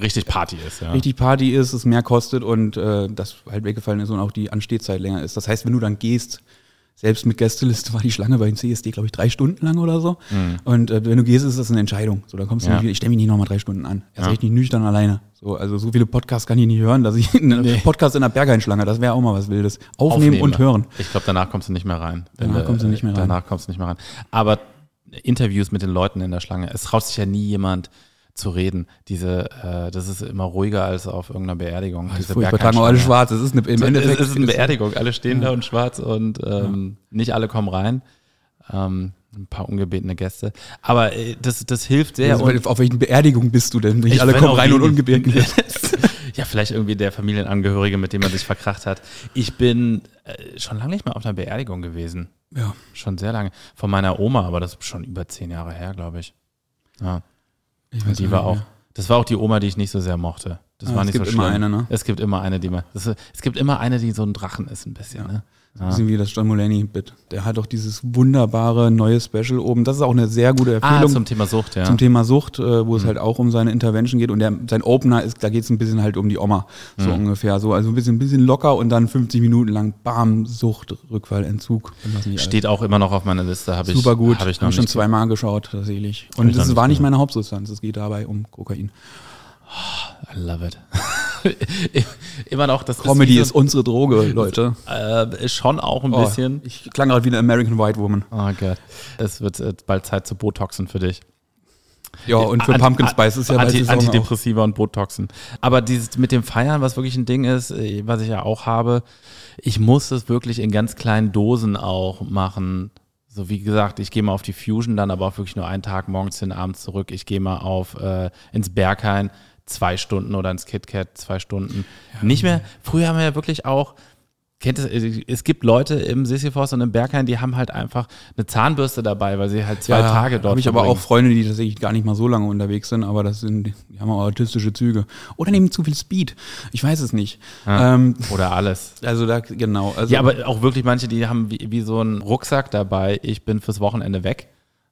richtig Party ist, ja. Richtig Party ist, es mehr kostet und äh, das halt weggefallen ist und auch die Anstehzeit länger ist. Das heißt, wenn du dann gehst, selbst mit Gästeliste war die Schlange bei den CSD, glaube ich, drei Stunden lang oder so. Mhm. Und äh, wenn du gehst, ist das eine Entscheidung. So, da kommst du ja. nicht, ich stelle mich nicht nochmal drei Stunden an. Erst ja. recht nicht nüchtern alleine. So, also so viele Podcasts kann ich nicht hören, dass ich einen nee. Podcast in der Berghainschlange, das wäre auch mal was Wildes. Aufnehmen, Aufnehmen. und hören. Ich glaube, danach kommst du nicht mehr rein. Danach kommst du nicht mehr rein. Danach kommst du nicht mehr rein. Aber Interviews mit den Leuten in der Schlange, es traut sich ja nie jemand, zu reden. Diese, äh, das ist immer ruhiger als auf irgendeiner Beerdigung. Oh, Diese wir tragen alle schwarz. Es ist eine, im Endeffekt es ist eine Beerdigung. Alle stehen ja. da und schwarz und ähm, ja. nicht alle kommen rein. Ähm, ein paar ungebetene Gäste. Aber äh, das, das hilft sehr. Also, auf welchen Beerdigung bist du denn? Nicht alle kommen rein und ungebeten. ja, vielleicht irgendwie der Familienangehörige, mit dem man sich verkracht hat. Ich bin äh, schon lange nicht mehr auf einer Beerdigung gewesen. Ja. Schon sehr lange. Von meiner Oma, aber das ist schon über zehn Jahre her, glaube ich. Ja. Ich weiß die war auch, das war auch die Oma, die ich nicht so sehr mochte. Das ah, war nicht so schlimm. Es gibt immer eine, ne? Es gibt immer eine, die man, das, es gibt immer eine, die so ein Drachen ist ein bisschen, ja. ne? So ein bisschen wie das John Mulaney-Bit. Der hat auch dieses wunderbare neue Special oben. Das ist auch eine sehr gute ah, Empfehlung. Ah, zum Thema Sucht, ja. Zum Thema Sucht, äh, wo mhm. es halt auch um seine Intervention geht. Und der, sein Opener ist, da geht es ein bisschen halt um die Oma. So mhm. ungefähr. So, also ein bisschen, ein bisschen locker und dann 50 Minuten lang Bam, Sucht, Rückfall, Entzug. Steht auch immer noch auf meiner Liste. Hab ich, Super gut. Habe ich noch hab schon zweimal geschaut, tatsächlich. Und das war nicht meine Hauptsubstanz. Es geht dabei um Kokain. I love it. Immer noch das Comedy ist, ist, unsere Droge, Leute. Äh, schon auch ein oh, bisschen. Ich klang gerade wie eine American White Woman. Oh Gott. Es wird äh, bald Zeit zu Botoxen für dich. Ja, und für Anti Pumpkin Spice ist ja Anti Antidepressiva auch. und Botoxen. Aber dieses mit dem Feiern, was wirklich ein Ding ist, äh, was ich ja auch habe, ich muss es wirklich in ganz kleinen Dosen auch machen. So wie gesagt, ich gehe mal auf die Fusion, dann aber auch wirklich nur einen Tag morgens hin, abends zurück. Ich gehe mal auf äh, ins Berghain zwei Stunden oder ins KitKat zwei Stunden. Ja. Nicht mehr. Früher haben wir ja wirklich auch kennt es, es gibt Leute im Sisyphos und im Berghain, die haben halt einfach eine Zahnbürste dabei, weil sie halt zwei Ja, Tage dort habe ich aber auch Freunde, die tatsächlich gar nicht mal so lange unterwegs sind, aber das sind, die haben auch autistische Züge. Oder nehmen zu viel Speed. Ich weiß es nicht. Ja. Ähm, Oder alles. also da, genau. Also, Ja, aber auch wirklich manche, die haben wie, wie so einen Rucksack dabei, ich bin fürs Wochenende weg.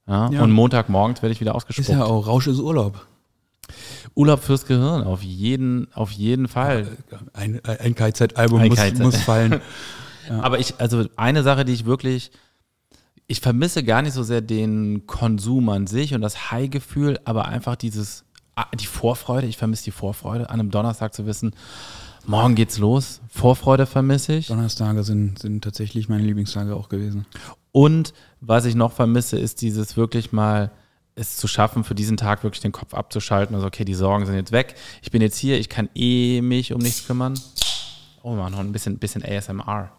Ja. Und Montagmorgens werde ich wieder ist ausgespuckt. ja auch Rausch ist Urlaub. Urlaub fürs Gehirn, auf jeden, auf jeden Fall. Ein, ein KZ-Album muss, KZ. muss fallen. Aber ich, also eine Sache, die ich wirklich, ich vermisse gar nicht so sehr den Konsum an sich und das High-Gefühl, aber einfach dieses, ah, die Vorfreude, ich vermisse die Vorfreude, an einem Donnerstag zu wissen, morgen geht's los. Vorfreude vermisse ich. Donnerstage sind, sind tatsächlich meine Lieblingstage auch gewesen. Und was ich noch vermisse, ist dieses wirklich mal es zu schaffen, für diesen Tag wirklich den Kopf abzuschalten. Also, okay, die Sorgen sind jetzt weg. Ich bin jetzt hier, ich kann eh mich um nichts kümmern. Oh man, noch ein bisschen, bisschen ASMR.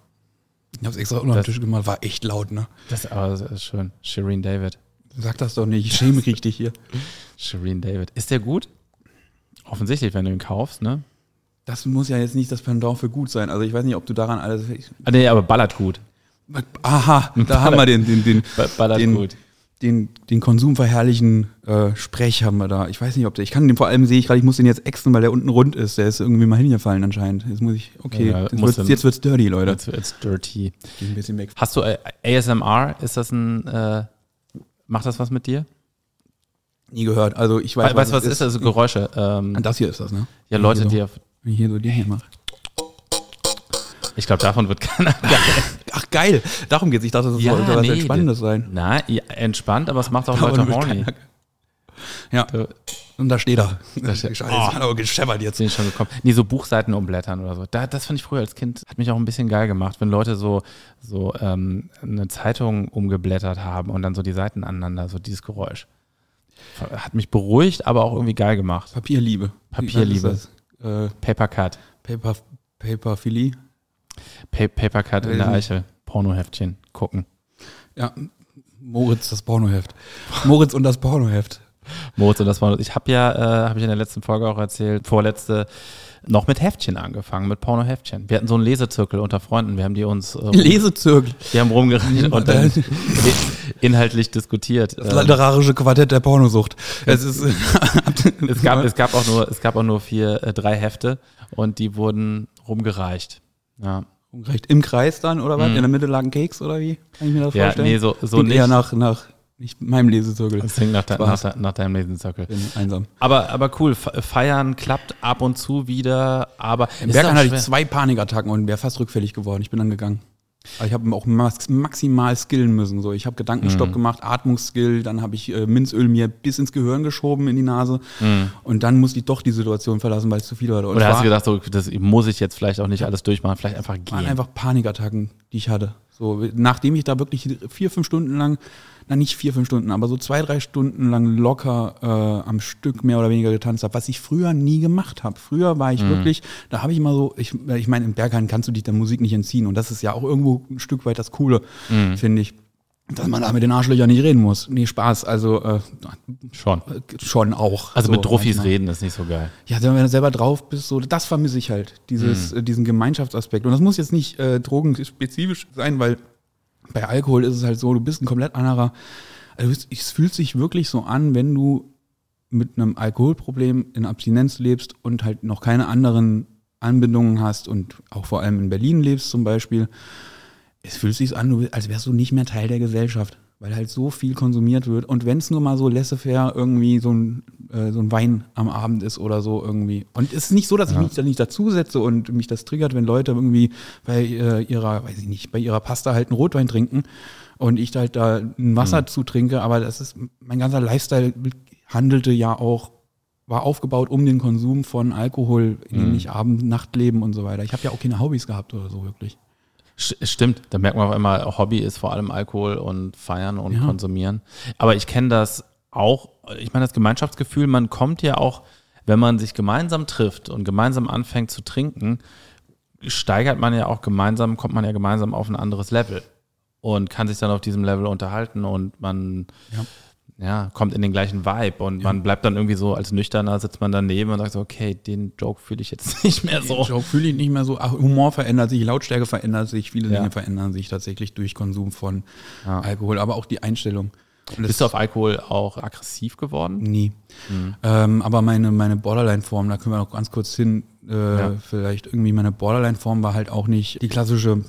Ich habe es extra unter den Tisch gemacht, war echt laut, ne? Das, aber das ist schön. Shireen David. Sag das doch nicht, ich schäme mich richtig hier. Shireen David. Ist der gut? Offensichtlich, wenn du ihn kaufst, ne? Das muss ja jetzt nicht das Pendant für gut sein. Also ich weiß nicht, ob du daran alles. Ah, nee, aber ballert gut. Aha, da haben wir den, den, den, Ba- Ballert den, gut. Den, den konsumverherrlichen äh, Sprech haben wir da. Ich weiß nicht, ob der. Ich kann den vor allem sehe ich gerade, ich muss den jetzt exen, weil der unten rund ist. Der ist irgendwie mal hingefallen anscheinend. Jetzt muss ich. Okay, Ja, jetzt, wird's, jetzt wird's dirty, Leute. It's, it's dirty. Ein bisschen weg. Hast du äh, ASMR? Ist das ein, äh, macht das was mit dir? Nie gehört. Also ich weiß, We weißt du, was ist? Also Geräusche. Ähm, Das hier ist das, ne? ja, Leute, die auf, Wenn ich hier so die hier mache. Ich glaube, davon wird keiner Ach geil, darum geht's. Ich dachte, das Ja, soll was nee, Entspannendes sein. Na, ja, entspannt, aber es macht auch Leute horny. Ja, Da und da steht er. Da steht- Scheiße, Oh. aber gescheppert jetzt. schon gekommen. Nee, so Buchseiten umblättern oder so. Da, das fand ich früher als Kind, hat mich auch ein bisschen geil gemacht, wenn Leute so, so ähm, eine Zeitung umgeblättert haben und dann so die Seiten aneinander, so dieses Geräusch. Hat mich beruhigt, aber auch irgendwie geil gemacht. Papierliebe. Papierliebe. Äh, Paper Cut. Paper, Paperphilie. Pa Paper Cut in der Eichel. Pornoheftchen. Gucken. Ja, Moritz, das Pornoheft. Moritz und das Pornoheft. Moritz und das war, ich habe ja, äh, habe ich in der letzten Folge auch erzählt, vorletzte, noch mit Heftchen angefangen, mit Pornoheftchen. Wir hatten so einen Lesezirkel unter Freunden, wir haben die uns, äh, Lesezirkel. wir haben rumgereicht und dann inhaltlich diskutiert. Das Ähm, literarische Quartett der Pornosucht. Es ist, es, gab, es, gab auch nur, es gab auch nur vier, äh, drei Hefte und die wurden rumgereicht. Ja, Recht im Kreis dann, oder was? Mhm. In der Mitte lag ein Keks, oder wie? Kann ich mir das ja vorstellen? nee, so, so Klingt nicht. eher nach, nach nicht meinem Lesezirkel. das klingt nach, de, nach, de, nach deinem Lesezirkel. Bin einsam. Aber, aber cool, Fe- feiern klappt ab und zu wieder, aber Im auch hatte ich zwei Panikattacken und wäre fast rückfällig geworden. Ich bin dann gegangen. Aber ich habe auch max maximal skillen müssen. So, ich habe Gedankenstopp Mhm. gemacht, Atmungsskill, dann habe ich äh, Minzöl mir bis ins Gehirn geschoben in die Nase Mhm. und dann musste ich doch die Situation verlassen, weil es zu viel war. Oder hast du gedacht, so, das muss ich jetzt vielleicht auch nicht alles durchmachen, vielleicht einfach waren gehen. einfach Panikattacken, die ich hatte. So, nachdem ich da wirklich vier, fünf Stunden lang, na nicht vier, fünf Stunden, aber so zwei, drei Stunden lang locker äh, am Stück mehr oder weniger getanzt habe, was ich früher nie gemacht habe. Früher war Mhm. ich wirklich, da habe ich mal so, ich, ich meine, im Berghain kannst du dich der Musik nicht entziehen und das ist ja auch irgendwo ein Stück weit das Coole, Mhm. finde ich. Dass man da mit den Arschlöchern nicht reden muss. Nee, Spaß. Also äh, Schon. schon auch. Also So, mit Trophys manchmal. reden ist nicht so geil. Ja, wenn du selber drauf bist, so, das vermisse ich halt, dieses, äh, diesen Gemeinschaftsaspekt. Und das muss jetzt nicht äh, drogenspezifisch sein, weil bei Alkohol ist es halt so, du bist ein komplett anderer. Also es- fühlt sich wirklich so an, wenn du mit einem Alkoholproblem in Abstinenz lebst und halt noch keine anderen Anbindungen hast und auch vor allem in Berlin lebst zum Beispiel. Es fühlt sich an, als wärst du nicht mehr Teil der Gesellschaft, weil halt so viel konsumiert wird. Und wenn es nur mal so laissez-faire irgendwie so ein, äh, so ein Wein am Abend ist oder so irgendwie. Und es ist nicht so, dass ich mich da nicht dazusetze und mich das triggert, wenn Leute irgendwie bei äh, ihrer, weiß ich nicht, bei ihrer Pasta halt einen Rotwein trinken und ich halt da ein Wasser zutrinke. Aber das ist, mein ganzer Lifestyle handelte ja auch war aufgebaut um den Konsum von Alkohol, in dem ich Abend, Nachtleben und so weiter. Ich habe ja auch keine Hobbys gehabt oder so wirklich. St- Stimmt, da merkt man auch immer, Hobby ist vor allem Alkohol und Feiern und Ja. Konsumieren. Aber ich kenne das auch, ich meine, das Gemeinschaftsgefühl, man kommt ja auch, wenn man sich gemeinsam trifft und gemeinsam anfängt zu trinken, steigert man ja auch gemeinsam, kommt man ja gemeinsam auf ein anderes Level und kann sich dann auf diesem Level unterhalten und man, Ja. Ja, kommt in den gleichen Vibe und man bleibt dann irgendwie so als Nüchterner, sitzt man daneben und sagt so, okay, den Joke fühle ich jetzt nicht mehr so. Den Joke fühle ich nicht mehr so. Ach, Humor verändert sich, Lautstärke verändert sich, viele Ja. Dinge verändern sich tatsächlich durch Konsum von Ja. Alkohol, aber auch die Einstellung. Bist du auf Alkohol auch aggressiv geworden? Nie. Mhm. Ähm, aber meine, meine Borderline-Form, da können wir noch ganz kurz hin, äh, Ja. vielleicht irgendwie meine Borderline-Form war halt auch nicht die klassische,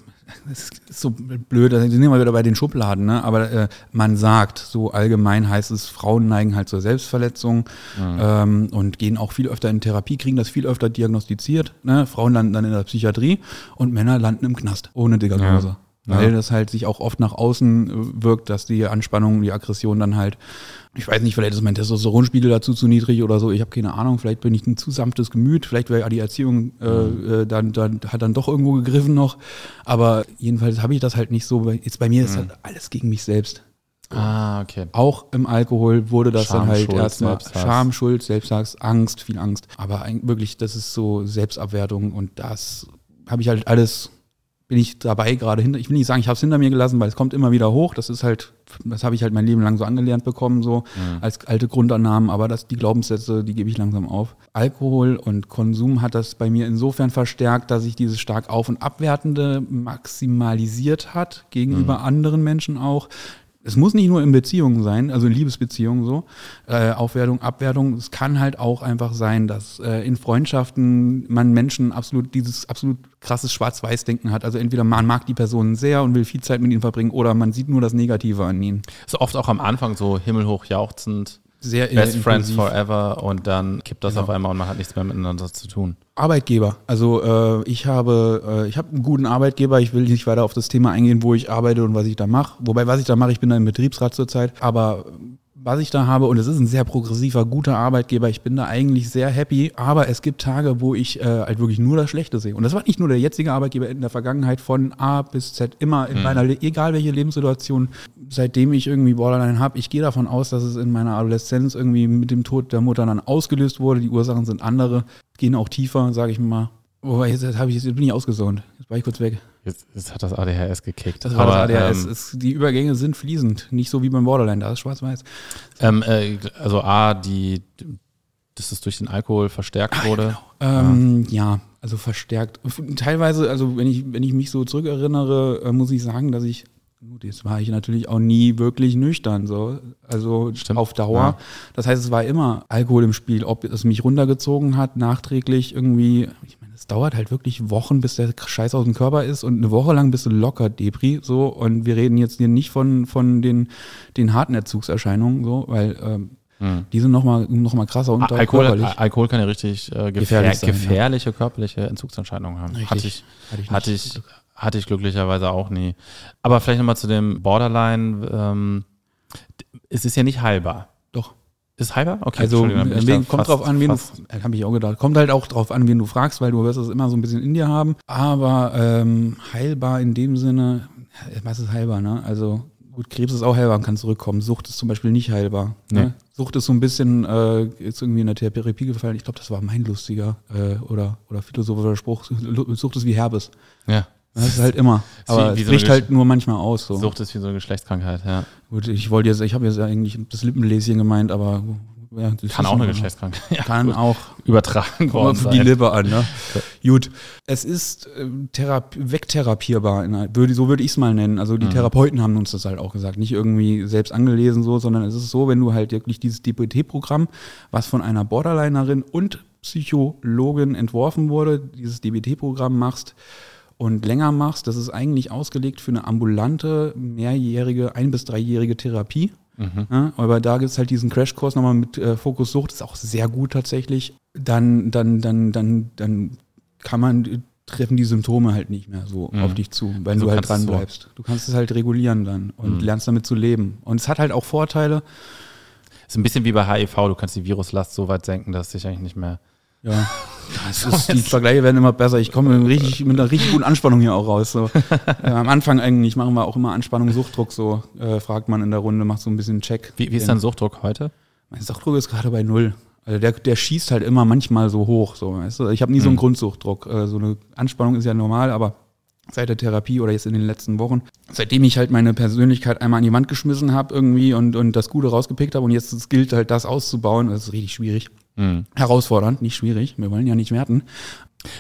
das ist so blöd, da sind wir wieder bei den Schubladen, ne? aber äh, man sagt, so allgemein heißt es, Frauen neigen halt zur Selbstverletzung Mhm. ähm, und gehen auch viel öfter in Therapie, kriegen das viel öfter diagnostiziert. Ne? Frauen landen dann in der Psychiatrie und Männer landen im Knast, ohne Diagnose. Ja. Weil Ja. das halt sich auch oft nach außen äh, wirkt, dass die Anspannung, die Aggression dann halt, ich weiß nicht, vielleicht ist mein Testosteronspiegel dazu zu niedrig oder so, ich habe keine Ahnung, vielleicht bin ich ein zu sanftes Gemüt, vielleicht wäre die Erziehung äh, äh, dann, dann hat dann doch irgendwo gegriffen noch, aber jedenfalls habe ich das halt nicht so, jetzt bei mir ist halt alles gegen mich selbst. Ah, okay. Auch im Alkohol wurde das Scham, dann halt Schuld, erstmal Selbsthass. Scham, Schuld, Selbsthass, Angst, viel Angst. Aber eigentlich wirklich, das ist so Selbstabwertung und das habe ich halt alles, bin ich dabei gerade hinter. Ich will nicht sagen, ich habe es hinter mir gelassen, weil es kommt immer wieder hoch. Das ist halt, das habe ich halt mein Leben lang so angelernt bekommen, so als alte Grundannahmen. Aber das, die Glaubenssätze, die gebe ich langsam auf. Alkohol und Konsum hat das bei mir insofern verstärkt, dass sich dieses stark auf- und abwertende maximalisiert hat gegenüber anderen Menschen auch. Es muss nicht nur in Beziehungen sein, also in Liebesbeziehungen so, äh, Aufwertung, Abwertung. Es kann halt auch einfach sein, dass äh, in Freundschaften man Menschen absolut dieses absolut krasses Schwarz-Weiß-Denken hat. Also entweder man mag die Person sehr und will viel Zeit mit ihnen verbringen oder man sieht nur das Negative an ihnen. Ist oft auch am Anfang so himmelhoch jauchzend, Sehr Best Friends impulsiv. forever und dann kippt das Genau. auf einmal und man hat nichts mehr miteinander zu tun. Arbeitgeber. Also äh, ich habe, äh, ich habe einen guten Arbeitgeber. Ich will nicht weiter auf das Thema eingehen, wo ich arbeite und was ich da mache. Wobei, was ich da mache, ich bin da im Betriebsrat zurzeit. Aber was ich da habe, und es ist ein sehr progressiver, guter Arbeitgeber, ich bin da eigentlich sehr happy. Aber es gibt Tage, wo ich äh, halt wirklich nur das Schlechte sehe. Und das war nicht nur der jetzige Arbeitgeber in der Vergangenheit von A bis Z, immer in meiner, Le egal welche Lebenssituation, seitdem ich irgendwie Borderline habe, ich gehe davon aus, dass es in meiner Adoleszenz irgendwie mit dem Tod der Mutter dann ausgelöst wurde. Die Ursachen sind andere, gehen auch tiefer, sage ich mal. Wobei, jetzt, jetzt, ich, jetzt bin ich ausgesaunt. Jetzt war ich kurz weg. Jetzt, jetzt hat das ADHS gekickt. Das war Aber, das ADHS. Ähm, Es, die Übergänge sind fließend. Nicht so wie beim Borderline, da ist schwarz-weiß. ähm, äh, also A, die, dass es durch den Alkohol verstärkt wurde. Ähm, ja, also verstärkt. Teilweise, also wenn ich, wenn ich mich so zurückerinnere, äh, muss ich sagen, dass ich, gut, jetzt war ich natürlich auch nie wirklich nüchtern, so. Also Stimmt, auf Dauer. ja. Das heißt, es war immer Alkohol im Spiel, ob es mich runtergezogen hat, nachträglich irgendwie. Ich meine, es dauert halt wirklich Wochen, bis der Scheiß aus dem Körper ist und eine Woche lang bist du locker Depri, so. Und wir reden jetzt hier nicht von, von den, den harten Entzugserscheinungen, so, weil, ähm, Hm. die sind nochmal noch mal krasser und Al- Alkohol, körperlich. Alkohol kann ja richtig äh, gefähr Gefährlich sein, ja. gefährliche körperliche Entzugserscheinungen haben. Richtig. Hatte ich, Hatte ich hatte, ich, hatte ich glücklicherweise auch nie. Aber vielleicht nochmal zu dem Borderline. Ähm, es ist ja nicht heilbar. Doch. Ist heilbar? Okay, Also wen, da kommt drauf an, wen du, fast- äh, habe ich auch gedacht, kommt halt auch drauf an, wen du fragst, weil du wirst es immer so ein bisschen in dir haben. Aber ähm, heilbar in dem Sinne, äh, was ist heilbar, ne? Also gut, Krebs ist auch heilbar und kann zurückkommen. Sucht ist zum Beispiel nicht heilbar. Nee. Ne? Sucht ist so ein bisschen, äh, ist irgendwie in der Therapie gefallen. Ich glaube, das war mein lustiger äh, oder, oder philosophischer Spruch. Sucht ist wie Herbes. Ja. Das ist halt immer. Ist wie- Aber wie es so bricht halt nur manchmal aus. So. Sucht ist wie so eine Geschlechtskrankheit, ja. Gut, ich wollte jetzt, ich habe jetzt eigentlich das Lippenläschen gemeint, aber ja, Kann auch eine Geschlechtskrankheit ja, Kann gut, auch übertragen worden auf die sein. Lippe an. Ne? Gut. Es ist äh, therap wegtherapierbar. Würde, so würde ich es mal nennen. Also die Therapeuten haben uns das halt auch gesagt. Nicht irgendwie selbst angelesen so, sondern es ist so, wenn du halt wirklich dieses DBT-Programm, was von einer Borderlinerin und Psychologin entworfen wurde, dieses DBT-Programm machst und länger machst, das ist eigentlich ausgelegt für eine ambulante, mehrjährige, ein- bis dreijährige Therapie. Ja, aber da gibt es halt diesen Crashkurs nochmal mit äh, Fokus Sucht, ist auch sehr gut tatsächlich. Dann, dann, dann, dann, dann kann man, äh, treffen die Symptome halt nicht mehr so auf dich zu, wenn Also du halt es dran so- bleibst. Du kannst es halt regulieren dann und lernst damit zu leben. Und es hat halt auch Vorteile. Ist ein bisschen wie bei HIV, du kannst die Viruslast so weit senken, dass dich eigentlich nicht mehr. Ja, ist, die Vergleiche werden immer besser. Ich komme mit, richtig, mit einer richtig guten Anspannung hier auch raus. So. äh, am Anfang eigentlich machen wir auch immer Anspannung, Suchtdruck, so äh, fragt man in der Runde, macht so ein bisschen Check. Wie, wie ist dein Suchtdruck heute? Mein Suchtdruck ist gerade bei null. Also der, der schießt halt immer manchmal so hoch. So, weißt du? Ich habe nie so Mhm. einen Grundsuchtdruck. Äh, so eine Anspannung ist ja normal, aber seit der Therapie oder jetzt in den letzten Wochen. Seitdem ich halt meine Persönlichkeit einmal an die Wand geschmissen habe irgendwie und, und das Gute rausgepickt habe und jetzt es gilt halt das auszubauen, das ist richtig schwierig. Mhm. Herausfordernd, nicht schwierig. Wir wollen ja nicht werten.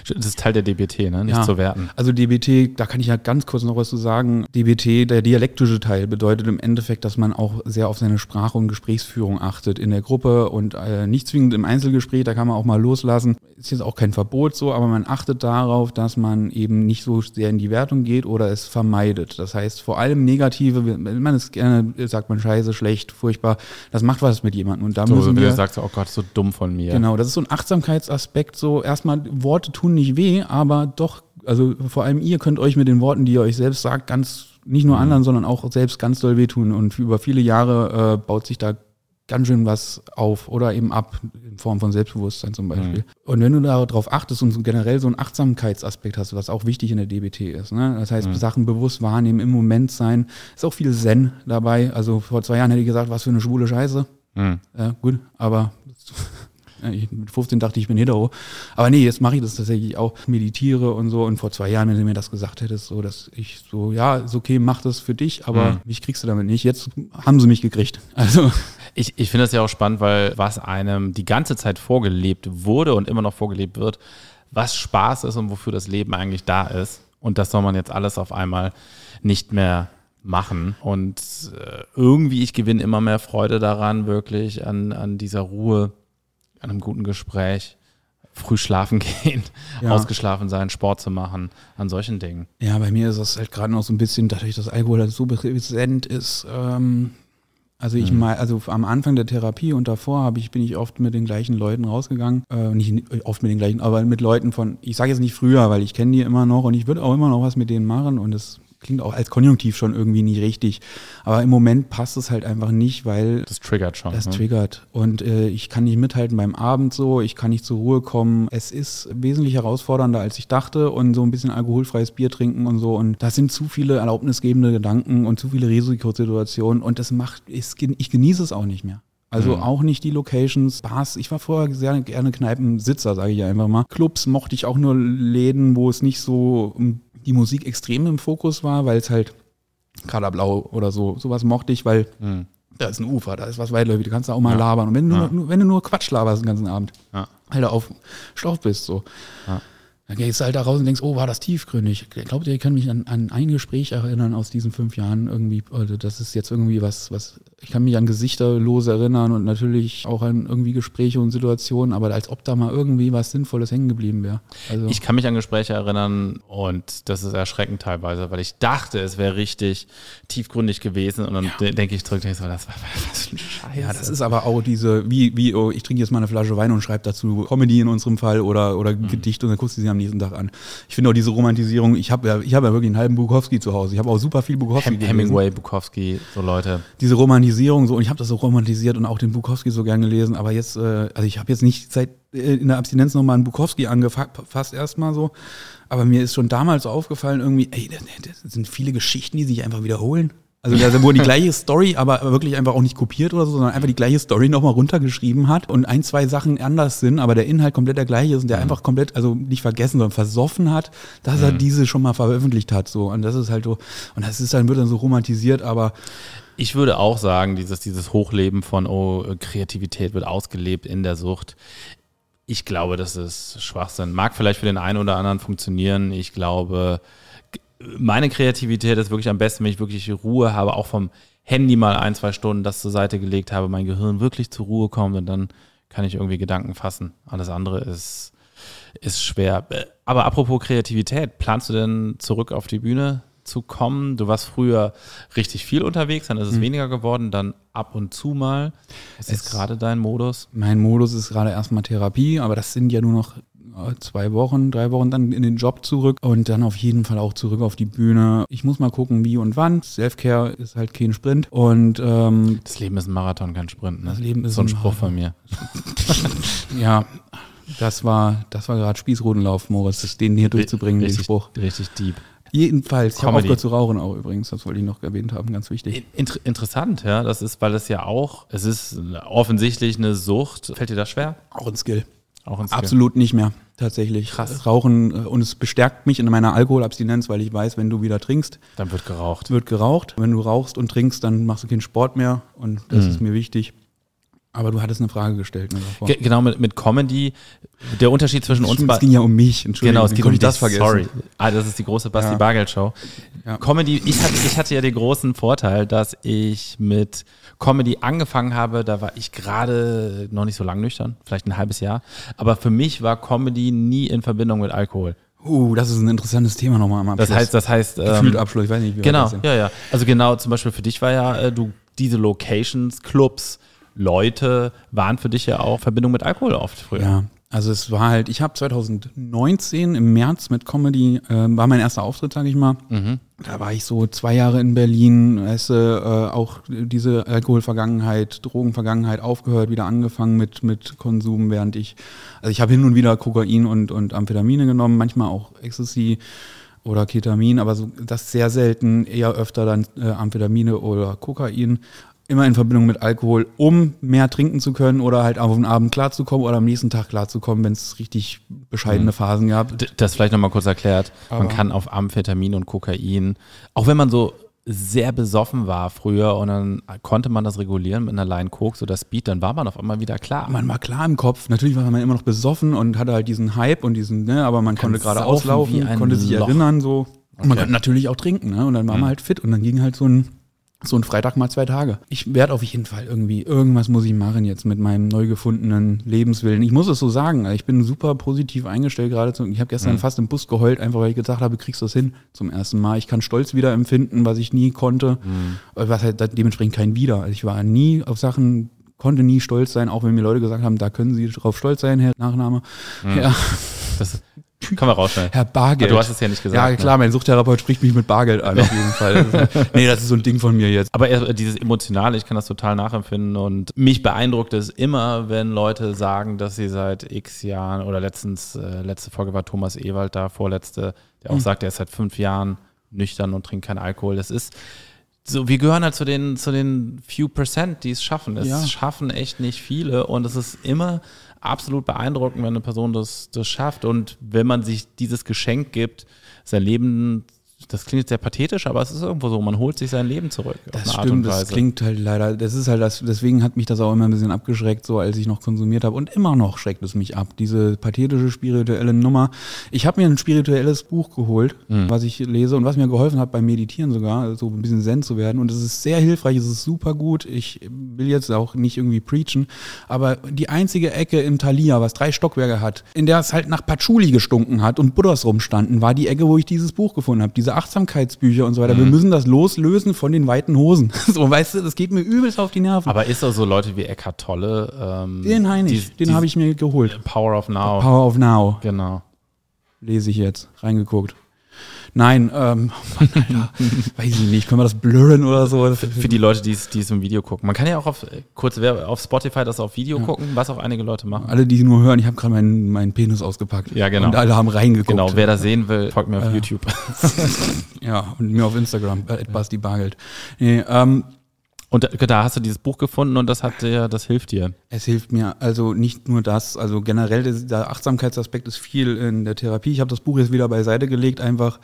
Das ist Teil der DBT, ne? nicht ja. zu werten. Also DBT, da kann ich ja ganz kurz noch was zu sagen. DBT, der dialektische Teil, bedeutet im Endeffekt, dass man auch sehr auf seine Sprache und Gesprächsführung achtet in der Gruppe und äh, nicht zwingend im Einzelgespräch, da kann man auch mal loslassen. Ist jetzt auch kein Verbot so, aber man achtet darauf, dass man eben nicht so sehr in die Wertung geht oder es vermeidet. Das heißt, vor allem Negative, wenn man es gerne sagt, man scheiße, schlecht, furchtbar, das macht was mit jemandem. Und da so, müssen wir, du sagst, oh Gott, so dumm von mir. Genau, das ist so ein Achtsamkeitsaspekt, so erstmal Worte tun nicht weh, aber doch, also vor allem ihr könnt euch mit den Worten, die ihr euch selbst sagt, ganz, nicht nur mhm. anderen, sondern auch selbst ganz doll wehtun. Und über viele Jahre äh, baut sich da ganz schön was auf oder eben ab in Form von Selbstbewusstsein zum Beispiel. Mhm. Und wenn du darauf achtest und generell so einen Achtsamkeitsaspekt hast, was auch wichtig in der DBT ist, ne? das heißt mhm. Sachen bewusst wahrnehmen, im Moment sein, ist auch viel Zen dabei. Also vor zwei Jahren hätte ich gesagt, was für eine schwule Scheiße. Mhm. Ja, gut, aber mit 15 dachte ich, ich bin hetero. Aber nee, jetzt mache ich das tatsächlich auch, meditiere und so. Und vor zwei Jahren, wenn du mir das gesagt hättest, so, dass ich so, ja, ist okay, mach das für dich, aber mhm. mich kriegst du damit nicht. Jetzt haben sie mich gekriegt. Also. Ich, ich finde das ja auch spannend, weil was einem die ganze Zeit vorgelebt wurde und immer noch vorgelebt wird, was Spaß ist und wofür das Leben eigentlich da ist. Und das soll man jetzt alles auf einmal nicht mehr machen. Und äh, irgendwie, ich gewinne immer mehr Freude daran, wirklich an, an dieser Ruhe, an einem guten Gespräch, früh schlafen gehen, ja. ausgeschlafen sein, Sport zu machen, an solchen Dingen. Ja, bei mir ist das halt gerade noch so ein bisschen, dadurch, dass Alkohol halt so präsent ist. Ähm, also ich mhm. mal, also am Anfang der Therapie und davor habe ich, bin ich oft mit den gleichen Leuten rausgegangen. Äh, nicht oft mit den gleichen, aber mit Leuten von, ich sage jetzt nicht früher, weil ich kenne die immer noch und ich würde auch immer noch was mit denen machen und es klingt auch als Konjunktiv schon irgendwie nicht richtig. Aber im Moment passt es halt einfach nicht, weil. Das triggert schon. Das ne? triggert. Und äh, ich kann nicht mithalten beim Abend so, ich kann nicht zur Ruhe kommen. Es ist wesentlich herausfordernder, als ich dachte. Und so ein bisschen alkoholfreies Bier trinken und so. Und das sind zu viele erlaubnisgebende Gedanken und zu viele Risikosituationen. Und das macht, ich, genieße es auch nicht mehr. Also mhm. auch nicht die Locations, Bars. Ich war vorher sehr gerne Kneipensitzer, sage ich einfach mal. Clubs mochte ich auch nur Läden, wo es nicht so die Musik extrem im Fokus war, weil es halt Kaderblau oder so, sowas mochte ich, weil mhm. da ist ein Ufer, da ist was weitläufig, du kannst da auch mal ja. labern. Und wenn du, ja. nur, wenn du nur Quatsch laberst den ganzen Abend, ja. halt auf Schlauch bist, so. Ja. Dann gehst du halt da raus und denkst, oh, war das tiefgründig. Ich glaube, ihr könnt mich an, an ein Gespräch erinnern aus diesen fünf Jahren irgendwie. Also das ist jetzt irgendwie was, was, ich kann mich an Gesichter los erinnern und natürlich auch an irgendwie Gespräche und Situationen, aber als ob da mal irgendwie was Sinnvolles hängen geblieben wäre. Also ich kann mich an Gespräche erinnern und das ist erschreckend teilweise, weil ich dachte, es wäre richtig tiefgründig gewesen und dann ja. denke ich zurück, denke so, das war was für ein Scheiß. Ja, das ist aber auch diese, wie, wie, oh, ich trinke jetzt mal eine Flasche Wein und schreibe dazu Comedy in unserem Fall oder, oder mhm. Gedicht und dann guckst du sie am nächsten Tag an. Ich finde auch diese Romantisierung, ich habe ja, ich hab ja wirklich einen halben Bukowski zu Hause. Ich habe auch super viel Bukowski Hem Hemingway, Bukowski, so Leute. Diese Romantisierung so, und ich habe das so romantisiert und auch den Bukowski so gern gelesen, aber jetzt, äh, also ich habe jetzt nicht seit äh, in der Abstinenz nochmal einen Bukowski angefasst erstmal so, aber mir ist schon damals aufgefallen irgendwie, ey, das sind viele Geschichten, die sich einfach wiederholen. Also da wurde die gleiche Story, aber wirklich einfach auch nicht kopiert oder so, sondern einfach die gleiche Story nochmal runtergeschrieben hat und ein, zwei Sachen anders sind, aber der Inhalt komplett der gleiche ist und der mhm. einfach komplett, also nicht vergessen, sondern versoffen hat, dass mhm. er diese schon mal veröffentlicht hat. So. Und das ist halt so, und das ist dann, wird dann so romantisiert, aber ich würde auch sagen, dieses, dieses Hochleben von, oh, Kreativität wird ausgelebt in der Sucht. Ich glaube, das ist Schwachsinn. Mag vielleicht für den einen oder anderen funktionieren. Ich glaube, meine Kreativität ist wirklich am besten, wenn ich wirklich Ruhe habe, auch vom Handy mal ein, zwei Stunden das zur Seite gelegt habe, mein Gehirn wirklich zur Ruhe kommt und dann kann ich irgendwie Gedanken fassen. Alles andere ist, ist schwer. Aber apropos Kreativität, planst du denn zurück auf die Bühne zu kommen? Du warst früher richtig viel unterwegs, dann ist es mhm. weniger geworden, dann ab und zu mal. Was ist gerade dein Modus? Mein Modus ist gerade erstmal Therapie, aber das sind ja nur noch zwei Wochen, drei Wochen dann in den Job zurück und dann auf jeden Fall auch zurück auf die Bühne. Ich muss mal gucken, wie und wann. Selfcare ist halt kein Sprint und ähm, das Leben ist ein Marathon, kein Sprint. Ne? Das Leben ist so ein, ein Spruch von mir. ja, das war, das war gerade Spießrutenlauf, Moritz, den hier durchzubringen, richtig, den Spruch. Richtig deep. Jedenfalls, ich habe aufgehört zu rauchen auch übrigens, das wollte ich noch erwähnt haben, ganz wichtig. Inter interessant, ja, das ist, weil es ja auch, es ist offensichtlich eine Sucht. Fällt dir das schwer? Auch ein Skill. Auch ein Skill. Absolut nicht mehr. tatsächlich. Krass. Rauchen äh, und es bestärkt mich in meiner Alkoholabstinenz, weil ich weiß, wenn du wieder trinkst, Dann wird geraucht. wird geraucht. Wenn du rauchst und trinkst, dann machst du keinen Sport mehr und das Mhm. ist mir wichtig. Aber du hattest eine Frage gestellt. Ne. Ge genau, mit, mit Comedy, der Unterschied zwischen uns Stimmt, bei- es ging ja um mich. Entschuldigung, Genau, es konnte um das vergessen. Sorry. Ah, das ist die große Basti Ja. Bargeld Show. Ja. Comedy, ich hatte, ich hatte ja den großen Vorteil, dass ich mit Comedy angefangen habe. Da war ich gerade noch nicht so lang nüchtern, vielleicht ein halbes Jahr. Aber für mich war Comedy nie in Verbindung mit Alkohol. Uh, das ist ein interessantes Thema nochmal am Abschluss. Das heißt, das heißt, Gefühlt ähm, Abschluss, ich weiß nicht, wie genau, ja, ja. Also genau, zum Beispiel für dich war ja, äh, du diese Locations, Clubs, Leute waren für dich ja auch Verbindung mit Alkohol oft früher. Ja, also es war halt, ich habe 2019 im März mit Comedy, äh, war mein erster Auftritt, sage ich mal. Mhm. Da war ich so zwei Jahre in Berlin, weißt du, äh, auch diese Alkoholvergangenheit, Drogenvergangenheit aufgehört, wieder angefangen mit, mit Konsum, während ich, also ich habe hin und wieder Kokain und, und Amphetamine genommen, manchmal auch Ecstasy oder Ketamin, aber so, das sehr selten, eher öfter dann äh, Amphetamine oder Kokain. Immer in Verbindung mit Alkohol, um mehr trinken zu können oder halt auf den Abend klarzukommen oder am nächsten Tag klarzukommen, wenn es richtig bescheidene Phasen gab. D- Das vielleicht nochmal kurz erklärt. man Aber- kann auf Amphetamin und Kokain, auch wenn man so sehr besoffen war früher und dann konnte man das regulieren mit einer Line Koks oder Speed, dann war man auf einmal wieder klar. man war klar im Kopf. Natürlich war man immer noch besoffen und hatte halt diesen Hype und diesen, ne, aber man konnte gerade auslaufen, konnte sich Loch. erinnern, so. Und man Okay. konnte natürlich auch trinken, ne? Und dann war man halt fit und dann ging halt so ein, so ein Freitag mal zwei Tage. Ich werde auf jeden Fall irgendwie, irgendwas muss ich machen jetzt mit meinem neu gefundenen Lebenswillen. Ich muss es so sagen, ich bin super positiv eingestellt gerade. Ich habe gestern fast im Bus geheult, einfach weil ich gesagt habe, kriegst du das hin zum ersten Mal. Ich kann Stolz wieder empfinden, was ich nie konnte. Äh, Was halt dementsprechend kein Wieder. Also ich war nie auf Sachen, konnte nie stolz sein, auch wenn mir Leute gesagt haben, da können sie drauf stolz sein, Herr Nachname. Ja, Das kann man rausschneiden. Herr Bargeld. Du hast es ja nicht gesagt, Ja, ne? klar, mein Suchtherapeut spricht mich mit Bargeld an, auf jeden Fall. Ist, nee, das ist so ein Ding von mir jetzt. Aber dieses Emotionale, ich kann das total nachempfinden und mich beeindruckt es immer, wenn Leute sagen, dass sie seit x Jahren oder letztens, äh, letzte Folge war Thomas Ewald da, vorletzte, der auch sagt, er ist seit fünf Jahren nüchtern und trinkt keinen Alkohol. Das ist so, wir gehören halt zu den, zu den few Percent, die es schaffen. Es Ja. schaffen echt nicht viele und es ist immer absolut beeindruckend, wenn eine Person das, das schafft. Und wenn man sich dieses Geschenk gibt, sein Leben, das klingt jetzt sehr pathetisch, aber es ist irgendwo so, man holt sich sein Leben zurück. Das stimmt, das klingt halt leider, das ist halt das, deswegen hat mich das auch immer ein bisschen abgeschreckt, so als ich noch konsumiert habe. Und immer noch schreckt es mich ab, diese pathetische spirituelle Nummer. Ich habe mir ein spirituelles Buch geholt, Mhm. was ich lese und was mir geholfen hat beim Meditieren sogar, so ein bisschen zen zu werden. Und es ist sehr hilfreich, es ist super gut. Ich will jetzt auch nicht irgendwie preachen, aber die einzige Ecke im Thalia, was drei Stockwerke hat, in der es halt nach Patchouli gestunken hat und Buddhas rumstanden, war die Ecke, wo ich dieses Buch gefunden habe. Diese Achtsamkeitsbücher und so weiter. Mhm. Wir müssen das loslösen von den weiten Hosen. So, weißt du, das geht mir übelst auf die Nerven. Aber ist auch so Leute wie Eckhart Tolle? Ähm, den Heinrich, die- den habe ich mir geholt. Power of Now. Power of Now Genau. lese ich jetzt. Reingeguckt. Nein, ähm, Mann, Alter, weiß ich nicht. Können wir das blurren oder so? Für die Leute, die es im Video gucken. Man kann ja auch auf, äh, kurz auf Spotify das auf Video gucken, was auch einige Leute machen. Alle, die nur hören, ich habe gerade meinen, meinen Penis ausgepackt. Ja, genau. Und alle haben reingeguckt. Genau, wer das sehen will, folgt mir auf YouTube. Ja, und mir auf Instagram, äh, Basti Bargeld. Nee, ähm, Und da, hast du dieses Buch gefunden und das hat dir, das hilft dir. Es hilft mir also nicht nur das, also generell der- Achtsamkeitsaspekt ist viel in der Therapie. Ich habe das Buch jetzt wieder beiseite gelegt, einfach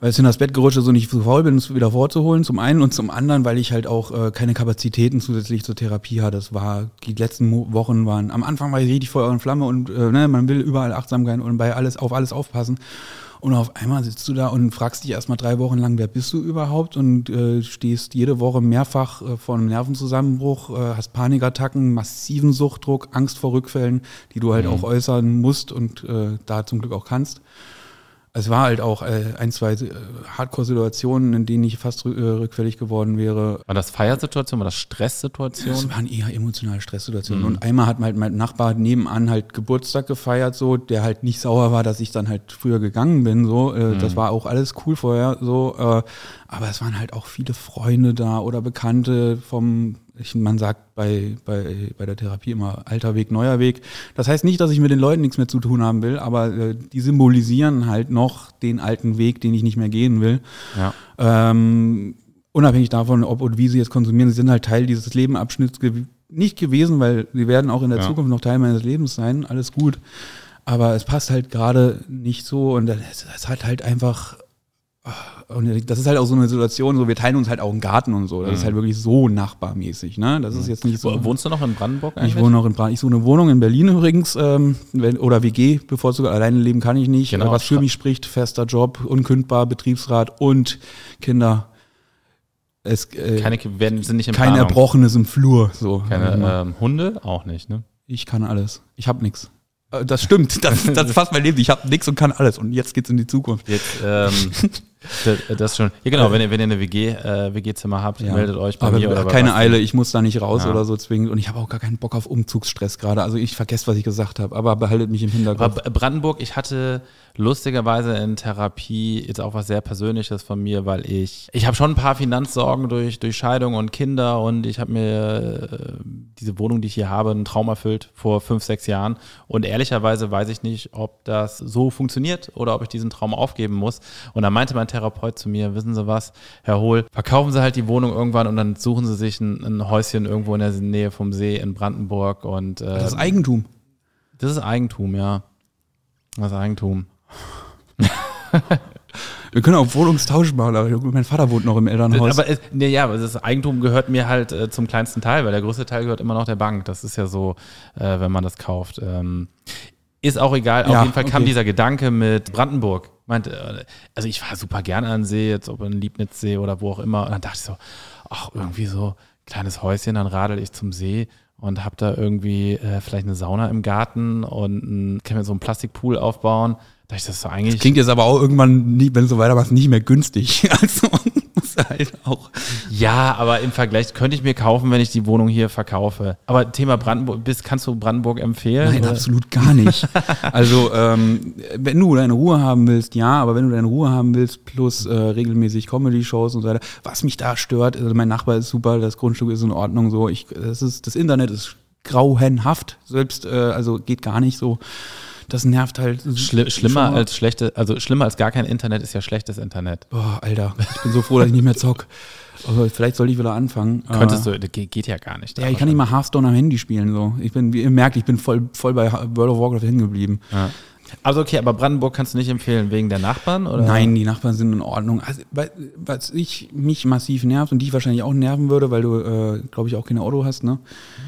weil es in das Bett gerutscht ist und ich zu faul bin, es wieder vorzuholen, zum einen und zum anderen, weil ich halt auch äh, keine Kapazitäten zusätzlich zur Therapie hatte. Das war, die letzten Wochen waren, am Anfang war ich richtig Feuer und Flamme und äh, ne, man will überall achtsam sein und bei alles, auf alles aufpassen. Und auf einmal sitzt du da und fragst dich erstmal drei Wochen lang, wer bist du überhaupt? Und äh, stehst jede Woche mehrfach äh, vor einem Nervenzusammenbruch, äh, hast Panikattacken, massiven Suchtdruck, Angst vor Rückfällen, die du halt auch äußern musst und äh, da zum Glück auch kannst. Es war halt auch äh, ein, zwei äh, Hardcore-Situationen, in denen ich fast äh, rückfällig geworden wäre. War das Feiersituation, war das Stresssituation? Es waren eher emotionale Stresssituationen. Und einmal hat halt mein Nachbar nebenan halt Geburtstag gefeiert, so, der halt nicht sauer war, dass ich dann halt früher gegangen bin, so. Äh, Das war auch alles cool vorher, so. Äh, aber es waren halt auch viele Freunde da oder Bekannte vom, ich, man sagt bei, bei, bei der Therapie immer alter Weg, neuer Weg. Das heißt nicht, dass ich mit den Leuten nichts mehr zu tun haben will, aber äh, die symbolisieren halt noch den alten Weg, den ich nicht mehr gehen will. Ja. Ähm, unabhängig davon, ob und wie sie jetzt konsumieren, sie sind halt Teil dieses Lebenabschnitts gew nicht gewesen, weil sie werden auch in der Ja. Zukunft noch Teil meines Lebens sein, alles gut. aber es passt halt gerade nicht so und es ist halt halt einfach und das ist halt auch so eine Situation, so wir teilen uns halt auch einen Garten und so. Das Mhm. ist halt wirklich so nachbarmäßig, ne? Das ist jetzt nicht so. Wohnst du noch in Brandenburg eigentlich? Ich wohne noch in Brandenburg. Ich suche eine Wohnung in Berlin übrigens, ähm, wenn, oder WG, bevorzugt. Alleine leben kann ich nicht. Genau. Was für mich spricht, fester Job, unkündbar, Betriebsrat und Kinder. Es, äh, Keine, werden, sind nicht in kein Planung. Erbrochenes im Flur. So. Keine ähm, Hunde? Auch nicht, ne? Ich kann alles. Ich habe nix. Äh, Das stimmt. Das, das ist fast mein Leben. Ich habe nix und kann alles. Und jetzt geht's in die Zukunft. Jetzt, ähm, das, das schon. Ja, genau, wenn ihr, wenn ihr eine WG, äh, WG-Zimmer habt, Ja. meldet euch bei Aber mir oder bei keine. Eile, ich muss da nicht raus Ja. oder so zwingend. Und ich habe auch gar keinen Bock auf Umzugsstress gerade. Also ich vergesse, was ich gesagt habe, aber behaltet mich im Hinterkopf. Aber Brandenburg, ich hatte lustigerweise in Therapie jetzt auch was sehr Persönliches von mir, weil ich, ich habe schon ein paar Finanzsorgen durch, durch Scheidung und Kinder und ich habe mir äh, diese Wohnung, die ich hier habe, einen Traum erfüllt vor fünf, sechs Jahren und ehrlicherweise weiß ich nicht, ob das so funktioniert oder ob ich diesen Traum aufgeben muss. Und da meinte mein Therapeut zu mir, wissen Sie was, Herr Hohl, verkaufen Sie halt die Wohnung irgendwann und dann suchen Sie sich ein, ein Häuschen irgendwo in der Nähe vom See in Brandenburg und äh, das ist Eigentum. das ist Eigentum, ja. Das ist Eigentum. Wir können auch Wohnungstausch machen, aber mein Vater wohnt noch im Elternhaus. Aber nee, ja, aber das Eigentum gehört mir halt äh, zum kleinsten Teil, weil der größte Teil gehört immer noch der Bank. Das ist ja so, äh, wenn man das kauft. Ähm, ist auch egal. Auf Ja, jeden Fall kam okay. dieser Gedanke mit Brandenburg. Meinte, äh, also ich war super gerne an See, jetzt ob in Liebnitzsee oder wo auch immer. Und dann dachte ich so, ach, irgendwie so kleines Häuschen, dann radel ich zum See und hab da irgendwie äh, vielleicht eine Sauna im Garten und ein, kann mir so einen Plastikpool aufbauen. Da ich das so eigentlich. Klingt jetzt aber auch irgendwann, nie, wenn es so weitermacht, nicht mehr günstig. Also muss halt auch. Ja, aber im Vergleich könnte ich mir kaufen, wenn ich die Wohnung hier verkaufe. Aber Thema Brandenburg, bist, kannst du Brandenburg empfehlen? Nein, oder? absolut gar nicht. Also, ähm, wenn du deine Ruhe haben willst, ja, aber wenn du deine Ruhe haben willst, plus äh, regelmäßig Comedy-Shows und so weiter, was mich da stört, also mein Nachbar ist super, das Grundstück ist in Ordnung, so, ich, das ist, das Internet ist grauenhaft, selbst, äh, also geht gar nicht so. Das nervt halt. Schli schlimmer als schlechte, also schlimmer als gar kein Internet ist ja schlechtes Internet. Boah, Alter, ich bin so froh, dass ich nicht mehr zock. Aber vielleicht soll ich wieder anfangen. Könntest Äh, du, das geht, ja gar nicht. Ja, ich kann nicht mal Hearthstone am Handy spielen. So. Ich bin, wie ihr merkt, ich bin voll, voll bei World of Warcraft hängen geblieben. Ja. Also okay, aber Brandenburg kannst du nicht empfehlen wegen der Nachbarn oder? Nein, die Nachbarn sind in Ordnung. Also, was ich mich massiv nervt und dich wahrscheinlich auch nerven würde, weil du, äh, glaube ich, auch kein Auto hast, ne?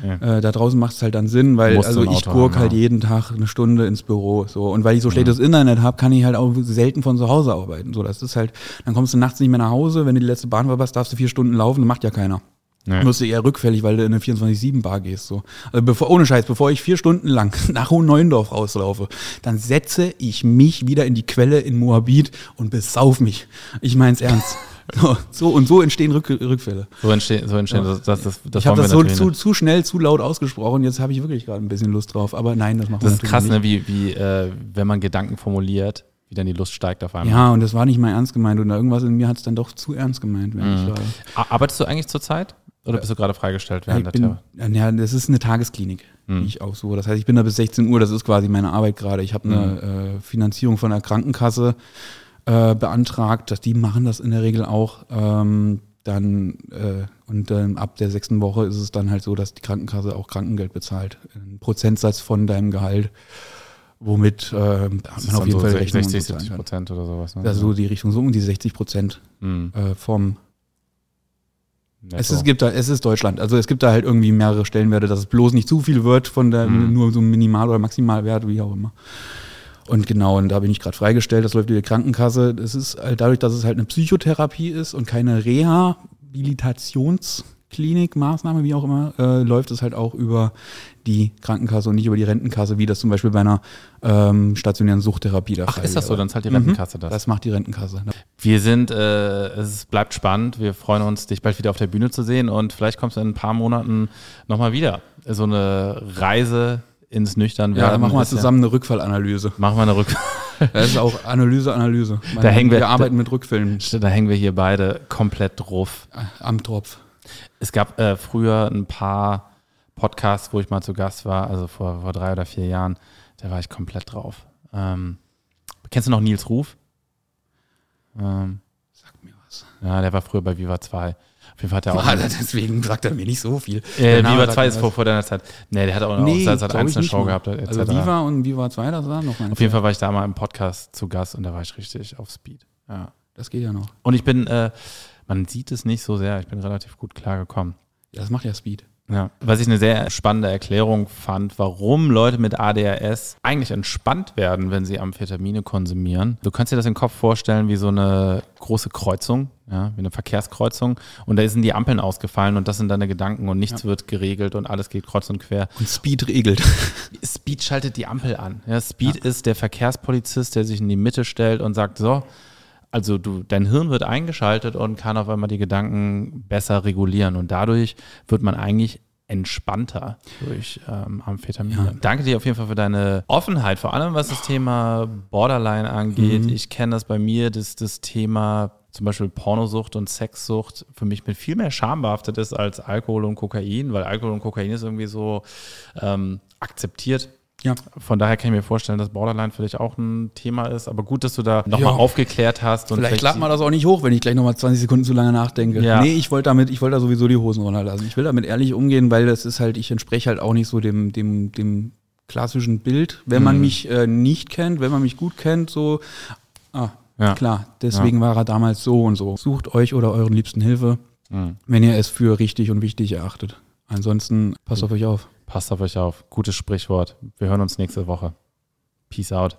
Ja. Äh, da draußen macht es halt dann Sinn, weil Musst also ich gurk haben, halt ja. jeden Tag eine Stunde ins Büro. So. Und weil ich so schlechtes Internet habe, kann ich halt auch selten von zu Hause arbeiten. So, das ist halt, dann kommst du nachts nicht mehr nach Hause, wenn du die letzte Bahn verpasst, darfst du vier Stunden laufen, das macht ja keiner. Nee. Wirst du eher rückfällig, weil du in eine 24-7-Bar gehst. So. Also bevor, ohne Scheiß, bevor ich vier Stunden lang nach Hohen-Neuendorf rauslaufe, dann setze ich mich wieder in die Quelle in Moabit und besauf mich. Ich mein's ernst. So, so und so entstehen Rück, Rückfälle. So entstehen, so entstehen das, das, das, das ich habe das so zu, nicht. zu schnell, zu laut ausgesprochen. Jetzt habe ich wirklich gerade ein bisschen Lust drauf. Aber nein, das machen wir Das ist krass, nicht. ne, wie, wie äh, wenn man Gedanken formuliert, wie dann die Lust steigt auf einmal. Ja, und das war nicht mal ernst gemeint. Und irgendwas in mir hat es dann doch zu ernst gemeint. Wenn ich, war. Ar- Arbeitest du eigentlich zurzeit? Oder bist du gerade freigestellt Ja, während ich der bin, Therapie? ja, das ist eine Tagesklinik, die ich aufsuche. Das heißt, ich bin da bis 16 Uhr, das ist quasi meine Arbeit gerade. Ich habe eine äh, Finanzierung von der Krankenkasse äh, beantragt, dass die machen das in der Regel auch. Ähm, dann äh, und dann ab der sechsten Woche ist es dann halt so, dass die Krankenkasse auch Krankengeld bezahlt. Ein Prozentsatz von deinem Gehalt, womit äh, Das man auf jeden so Fall Rechnung 60, bezahlen 70 kann. Prozent oder sowas. Ne? Also die Richtung so um die 60 Prozent Hm, äh, vom netto. es ist, gibt da, es ist Deutschland. Also es gibt da halt irgendwie mehrere Stellenwerte, dass es bloß nicht zu viel wird von der Mhm. nur so Minimal- oder Maximalwert, wie auch immer. Und genau, und da bin ich gerade freigestellt, das läuft über die Krankenkasse. Das ist halt dadurch, dass es halt eine Psychotherapie ist und keine Rehabilitationsklinik, Maßnahme, wie auch immer, äh, läuft es halt auch über die Krankenkasse und nicht über die Rentenkasse, wie das zum Beispiel bei einer ähm, stationären Suchttherapie der Ach, Fall ist das so? Dann zahlt die Rentenkasse das. Das macht die Rentenkasse. Wir sind, äh, es bleibt spannend. Wir freuen uns, dich bald wieder auf der Bühne zu sehen und vielleicht kommst du in ein paar Monaten nochmal wieder. So eine Reise ins Nüchternwerden. Ja, dann machen wir zusammen eine Rückfallanalyse. Machen wir eine Rück. Das ist auch Analyse, Analyse. Da hängen wir- wir arbeiten mit Rückfällen da hängen wir hier beide komplett drauf. am Tropf. Es gab äh, früher ein paar Podcasts, wo ich mal zu Gast war, also vor, vor drei oder vier Jahren. Da war ich komplett drauf. Ähm, kennst du noch Nils Ruf? Ähm, Sag mir was. Ja, der war früher bei Viva 2. Auf jeden Fall hat er auch. Deswegen sagt er mir nicht so viel. Äh, Viva sagt 2 mir ist vor, vor deiner Zeit. Nee, der hat auch noch Nee, ich eins eine nicht Show gehabt, etc. Also Viva und Viva 2, das war noch meine Auf jeden Fall war ich da mal im Podcast zu Gast und da war ich richtig auf Speed. Ja. Das geht ja noch. Und ich bin, äh, man sieht es nicht so sehr, ich bin relativ gut klargekommen. Ja, das macht ja Speed. Ja. Was ich eine sehr spannende Erklärung fand, warum Leute mit ADHS eigentlich entspannt werden, wenn sie Amphetamine konsumieren. Du kannst dir das im Kopf vorstellen wie so eine große Kreuzung, ja, wie eine Verkehrskreuzung. Und da sind die Ampeln ausgefallen und das sind deine Gedanken und nichts wird geregelt und alles geht kreuz und quer. Und Speed regelt. Speed schaltet die Ampel an. Ja, Speed ist der Verkehrspolizist, der sich in die Mitte stellt und sagt, so, also du, dein Hirn wird eingeschaltet und kann auf einmal die Gedanken besser regulieren. Und dadurch wird man eigentlich entspannter durch ähm, Amphetamine. Ja. Danke dir auf jeden Fall für deine Offenheit, vor allem was das Thema Borderline angeht. Ich kenne das bei mir, dass das Thema zum Beispiel Pornosucht und Sexsucht für mich mit viel mehr Scham behaftet ist als Alkohol und Kokain, weil Alkohol und Kokain ist irgendwie so ähm, akzeptiert. Ja. Von daher kann ich mir vorstellen, dass Borderline für dich auch ein Thema ist. Aber gut, dass du da nochmal Ja. aufgeklärt hast. Und Vielleicht klappt man das auch nicht hoch, wenn ich gleich nochmal 20 Sekunden zu lange nachdenke. Ja. Nee, ich wollte damit, ich wollte da sowieso die Hosen runterlassen. Ich will damit ehrlich umgehen, weil das ist halt, ich entspreche halt auch nicht so dem, dem, dem klassischen Bild. Wenn man Mhm. mich äh, nicht kennt, wenn man mich gut kennt, so, ah, Ja. klar, deswegen war er damals so und so. Sucht euch oder euren Liebsten Hilfe, Mhm. wenn ihr es für richtig und wichtig erachtet. Ansonsten passt auf euch auf. Passt auf euch auf. Gutes Sprichwort. Wir hören uns nächste Woche. Peace out.